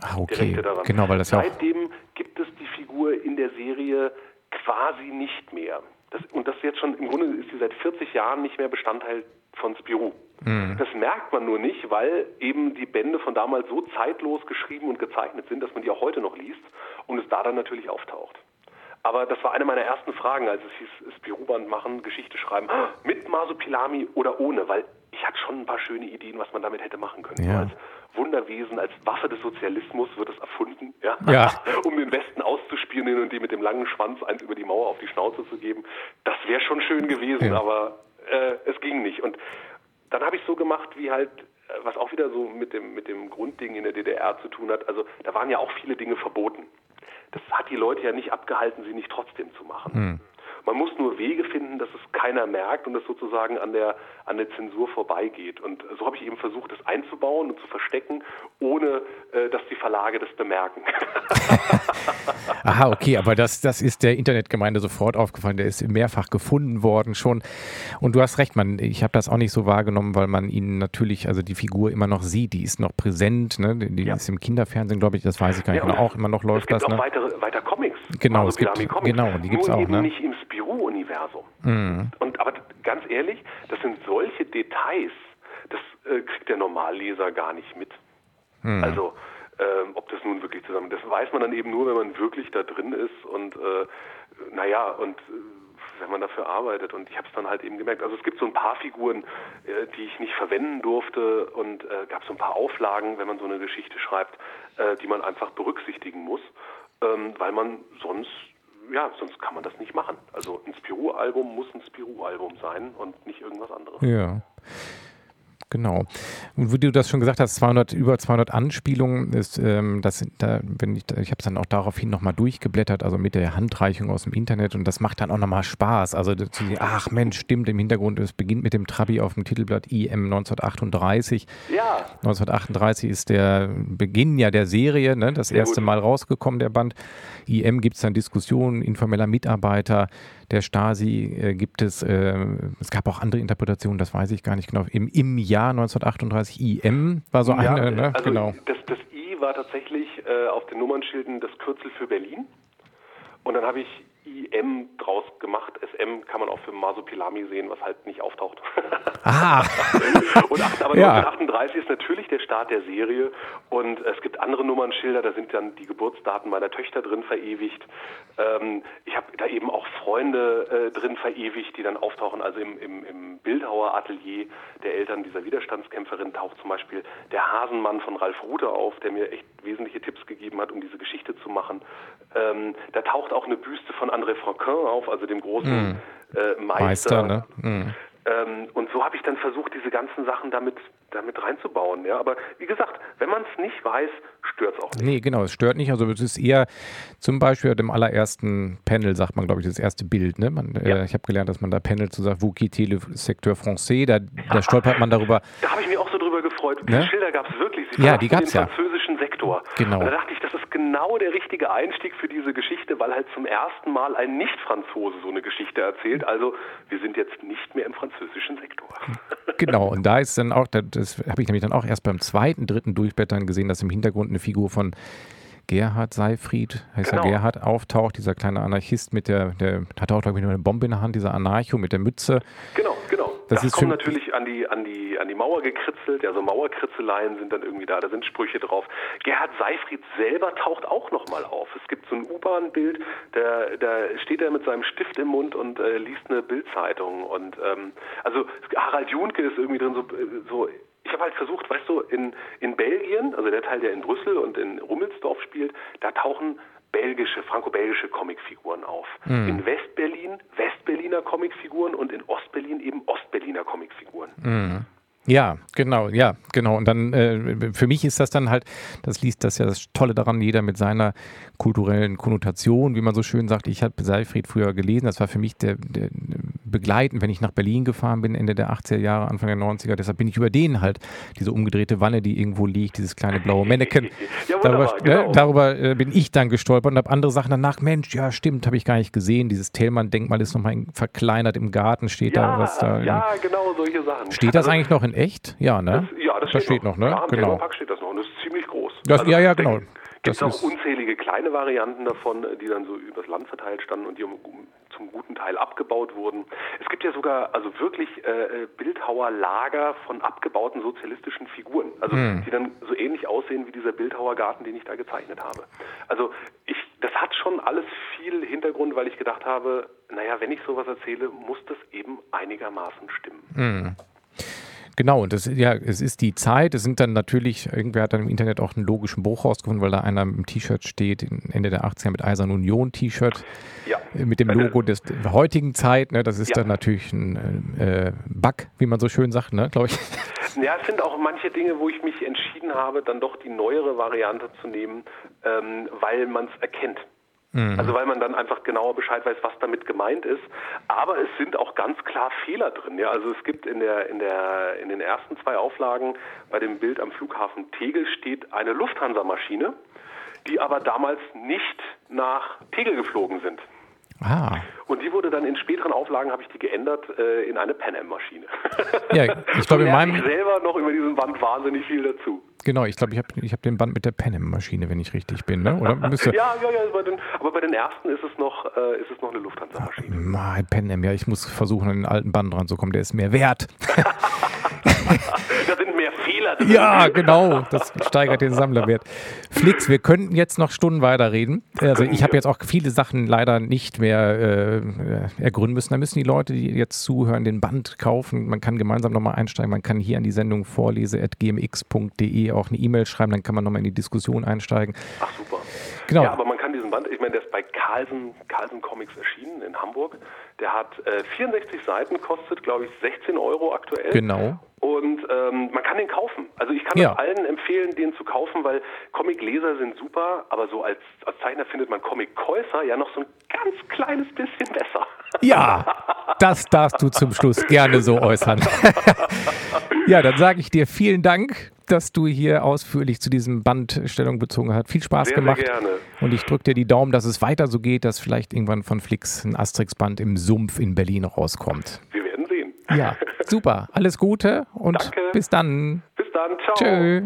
Ah, okay. Genau, weil das ja Seitdem gibt es die Figur in der Serie quasi nicht mehr. Das, und das jetzt schon, im Grunde ist sie seit 40 Jahren nicht mehr Bestandteil von Spirou. Mhm. Das merkt man nur nicht, weil eben die Bände von damals so zeitlos geschrieben und gezeichnet sind, dass man die auch heute noch liest und es da dann natürlich auftaucht. Aber das war eine meiner ersten Fragen, als es hieß, Spirou-Band machen, Geschichte schreiben, mit Masupilami oder ohne, weil ich hatte schon ein paar schöne Ideen, was man damit hätte machen können. Ja. als Wunderwesen, als Waffe des Sozialismus wird es erfunden, ja? ja. um den Westen auszuspionieren und die mit dem langen Schwanz eins über die Mauer auf die Schnauze zu geben. Das wäre schon schön gewesen, aber äh, es ging nicht. Und dann habe ich so gemacht, wie halt äh, was auch wieder so mit dem, mit dem Grundding in der DDR zu tun hat. Also da waren ja auch viele Dinge verboten. Das hat die Leute ja nicht abgehalten, sie nicht trotzdem zu machen. Mhm. Man muss nur Wege finden, dass es keiner merkt und es sozusagen an der, an der Zensur vorbeigeht. Und so habe ich eben versucht, das einzubauen und zu verstecken, ohne äh, dass die Verlage das bemerken. Aha, okay, aber das, das ist der Internetgemeinde sofort aufgefallen. Der ist mehrfach gefunden worden schon. Und du hast recht, man, ich habe das auch nicht so wahrgenommen, weil man ihn natürlich, also die Figur immer noch sieht, die ist noch präsent, ne? die ja. ist im Kinderfernsehen, glaube ich, das weiß ich gar nicht ja. Auch immer noch läuft das. Ne? Weiter Comics. Genau, es gibt, Comics. genau, die gibt es auch. Ne? nicht im Spirou-Universum. Mhm. Und aber ganz ehrlich, das sind solche Details, das äh, kriegt der Normalleser gar nicht mit. Mhm. Also ähm, ob das nun wirklich zusammen, das weiß man dann eben nur, wenn man wirklich da drin ist und äh, naja, und äh, wenn man dafür arbeitet und ich habe es dann halt eben gemerkt. Also es gibt so ein paar Figuren, äh, die ich nicht verwenden durfte und äh, gab so ein paar Auflagen, wenn man so eine Geschichte schreibt, äh, die man einfach berücksichtigen muss, ähm, weil man sonst ja, sonst kann man das nicht machen. Also ein Spirou-Album muss ein Spirou-Album sein und nicht irgendwas anderes. Ja. Genau. Und wie du das schon gesagt hast, 200, über 200 Anspielungen ist, ähm, das, da, wenn ich, ich habe es dann auch daraufhin nochmal durchgeblättert, also mit der Handreichung aus dem Internet und das macht dann auch nochmal Spaß. Also zu sehen, ach Mensch, stimmt, im Hintergrund, es beginnt mit dem Trabi auf dem Titelblatt IM 1938. Ja. 1938 ist der Beginn ja der Serie, ne, das Sehr erste gut. Mal rausgekommen, der Band. IM gibt es dann Diskussionen, informeller Mitarbeiter, der Stasi äh, gibt es, äh, es gab auch andere Interpretationen, das weiß ich gar nicht genau. Im, im Jahr 1938 IM war so ja, eine, ne? Also genau. Das, das I war tatsächlich äh, auf den Nummernschilden das Kürzel für Berlin. Und dann habe ich IM draus gemacht. SM kann man auch für Masopilami sehen, was halt nicht auftaucht. Ah. und acht, aber ja. 1938 ist natürlich der Start der Serie und es gibt andere Nummernschilder, da sind dann die Geburtsdaten meiner Töchter drin verewigt. Ähm, ich habe da eben auch Freunde äh, drin verewigt, die dann auftauchen. Also im, im, im Bildhauer Atelier der Eltern dieser Widerstandskämpferin taucht zum Beispiel der Hasenmann von Ralf Rute auf, der mir echt wesentliche Tipps gegeben hat, um diese Geschichte zu machen. Ähm, da taucht auch eine Büste von André Franquin auf, also dem großen mm. äh, Meister. Meister ne? mm. ähm, und so habe ich dann versucht, diese ganzen Sachen damit, damit reinzubauen. Ja? Aber wie gesagt, wenn man es nicht weiß, stört es auch nicht. Nee, genau, es stört nicht. Also es ist eher zum Beispiel dem allerersten Panel, sagt man, glaube ich, das erste Bild. Ne? Man, äh, ja. äh, ich habe gelernt, dass man da Panel zu sagt, Wookie le Secteur Français, da, da stolpert man darüber. Da habe ich mich auch so drüber gefreut. Ne? Die Schilder gab es wirklich. Sie ja, die gab es ja. französischen Sektor. Genau. Und da dachte ich, das ist genau der richtige Einstieg für diese Geschichte, weil halt zum ersten Mal ein Nicht-Franzose so eine Geschichte erzählt. Also wir sind jetzt nicht mehr im französischen Sektor. Genau, und da ist dann auch, das habe ich nämlich dann auch erst beim zweiten, dritten Durchblättern gesehen, dass im Hintergrund eine Figur von Gerhard Seifried, heißt genau. er Gerhard, auftaucht, dieser kleine Anarchist mit der, der hat auch, glaube ich, nur eine Bombe in der Hand, dieser Anarcho mit der Mütze. Genau, genau. Das, das kommt natürlich an die, an, die, an die Mauer gekritzelt, ja, so Mauerkritzeleien sind dann irgendwie da, da sind Sprüche drauf. Gerhard Seifried selber taucht auch nochmal auf. Es gibt so ein U-Bahn-Bild, da, da steht er mit seinem Stift im Mund und äh, liest eine Bildzeitung. Und ähm, also Harald Junke ist irgendwie drin so, so ich habe halt versucht, weißt du, in, in Belgien, also der Teil, der in Brüssel und in Rummelsdorf spielt, da tauchen belgische, franco-belgische Comicfiguren auf. Mhm. In Westberlin Westberliner Comicfiguren und in Comicfiguren. Mhm. Ja, genau, ja, genau. Und dann äh, für mich ist das dann halt, das liest das ja das Tolle daran, jeder mit seiner kulturellen Konnotation, wie man so schön sagt. Ich habe Seifried früher gelesen, das war für mich der, der begleitend, wenn ich nach Berlin gefahren bin, Ende der 80er Jahre, Anfang der 90er. Deshalb bin ich über den halt, diese umgedrehte Wanne, die irgendwo liegt, dieses kleine blaue Mannequin. ja, darüber, ne, genau. ne, darüber äh, bin ich dann gestolpert und habe andere Sachen danach, Mensch, ja, stimmt, habe ich gar nicht gesehen. Dieses Thälmann-Denkmal ist nochmal verkleinert im Garten, steht ja, da was da. Ja, genau, solche Sachen. Steht das also, eigentlich noch in echt? Ja, ne? Das, ja, das, das steht, noch, noch ne? Ja, genau. Park steht das noch und das ist ziemlich groß. Das, also, ja, ja, genau. Gibt es auch unzählige kleine Varianten davon, die dann so übers Land verteilt standen und die zum guten Teil abgebaut wurden. Es gibt ja sogar also wirklich äh, Bildhauerlager von abgebauten sozialistischen Figuren, also hm. die dann so ähnlich aussehen wie dieser Bildhauergarten, den ich da gezeichnet habe. Also ich, das hat schon alles viel Hintergrund, weil ich gedacht habe, naja, wenn ich sowas erzähle, muss das eben einigermaßen stimmen. Hm. Genau, und das, ja, es ist die Zeit. Es sind dann natürlich, irgendwer hat dann im Internet auch einen logischen Bruch rausgefunden, weil da einer im T-Shirt steht, Ende der 80er mit Eisern Union T-Shirt, ja. Mit dem Logo des, der heutigen Zeit. Ne, das ist ja. dann natürlich ein äh, Bug, wie man so schön sagt, ne, glaube ich. Ja, es sind auch manche Dinge, wo ich mich entschieden habe, dann doch die neuere Variante zu nehmen, ähm, weil man es erkennt. Mhm. Also weil man dann einfach genauer Bescheid weiß, was damit gemeint ist. Aber es sind auch ganz klar Fehler drin. Ja, also es gibt in der in der in den ersten zwei Auflagen bei dem Bild am Flughafen Tegel steht eine Lufthansa-Maschine, die aber damals nicht nach Tegel geflogen sind. Ah. Und die wurde dann in späteren Auflagen, habe ich die geändert, äh, in eine Pan Am-Maschine. Ja, ich glaube in meinem... Ich selber noch über diesen Band wahnsinnig viel dazu. Genau, ich glaube, ich habe ich hab den Band mit der Pan Am-Maschine, wenn ich richtig bin, ne? Oder müsste... ja, ja, ja, bei den, aber bei den ersten ist es noch, äh, ist es noch eine Lufthansa-Maschine. Mein Pan Am, ja, ich muss versuchen, an den alten Band dran zu kommen, der ist mehr wert. da mehr Fehler drin. Ja, genau, das steigert den Sammlerwert. Flix, wir könnten jetzt noch Stunden weiterreden. Also ich habe jetzt auch viele Sachen leider nicht mehr äh, ergründen müssen. Da müssen die Leute, die jetzt zuhören, den Band kaufen. Man kann gemeinsam nochmal einsteigen. Man kann hier an die Sendung vorlese.gmx.de auch eine E-Mail schreiben. Dann kann man nochmal in die Diskussion einsteigen. Ach super. Genau. Ja, aber man kann diesen Band, ich meine, der ist bei Carlsen, Carlsen Comics erschienen in Hamburg. Der hat äh, 64 Seiten, kostet, glaube ich, 16 Euro aktuell. Genau. Und ähm, man kann den kaufen. Also ich kann ja. allen empfehlen, den zu kaufen, weil Comicleser sind super, aber so als, als Zeichner findet man Comickäufer ja noch so ein ganz kleines bisschen besser. Ja, das darfst du zum Schluss gerne so äußern. ja, dann sage ich dir vielen Dank, dass du hier ausführlich zu diesem Band Stellung bezogen hast. Viel Spaß sehr, gemacht. Sehr gerne. Und ich drücke dir die Daumen, dass es weiter so geht, dass vielleicht irgendwann von Flix ein Asterix-Band im Sumpf in Berlin rauskommt. Wir werden sehen. Ja, super. Alles Gute und Danke. bis dann. Bis dann. Ciao. Tschö.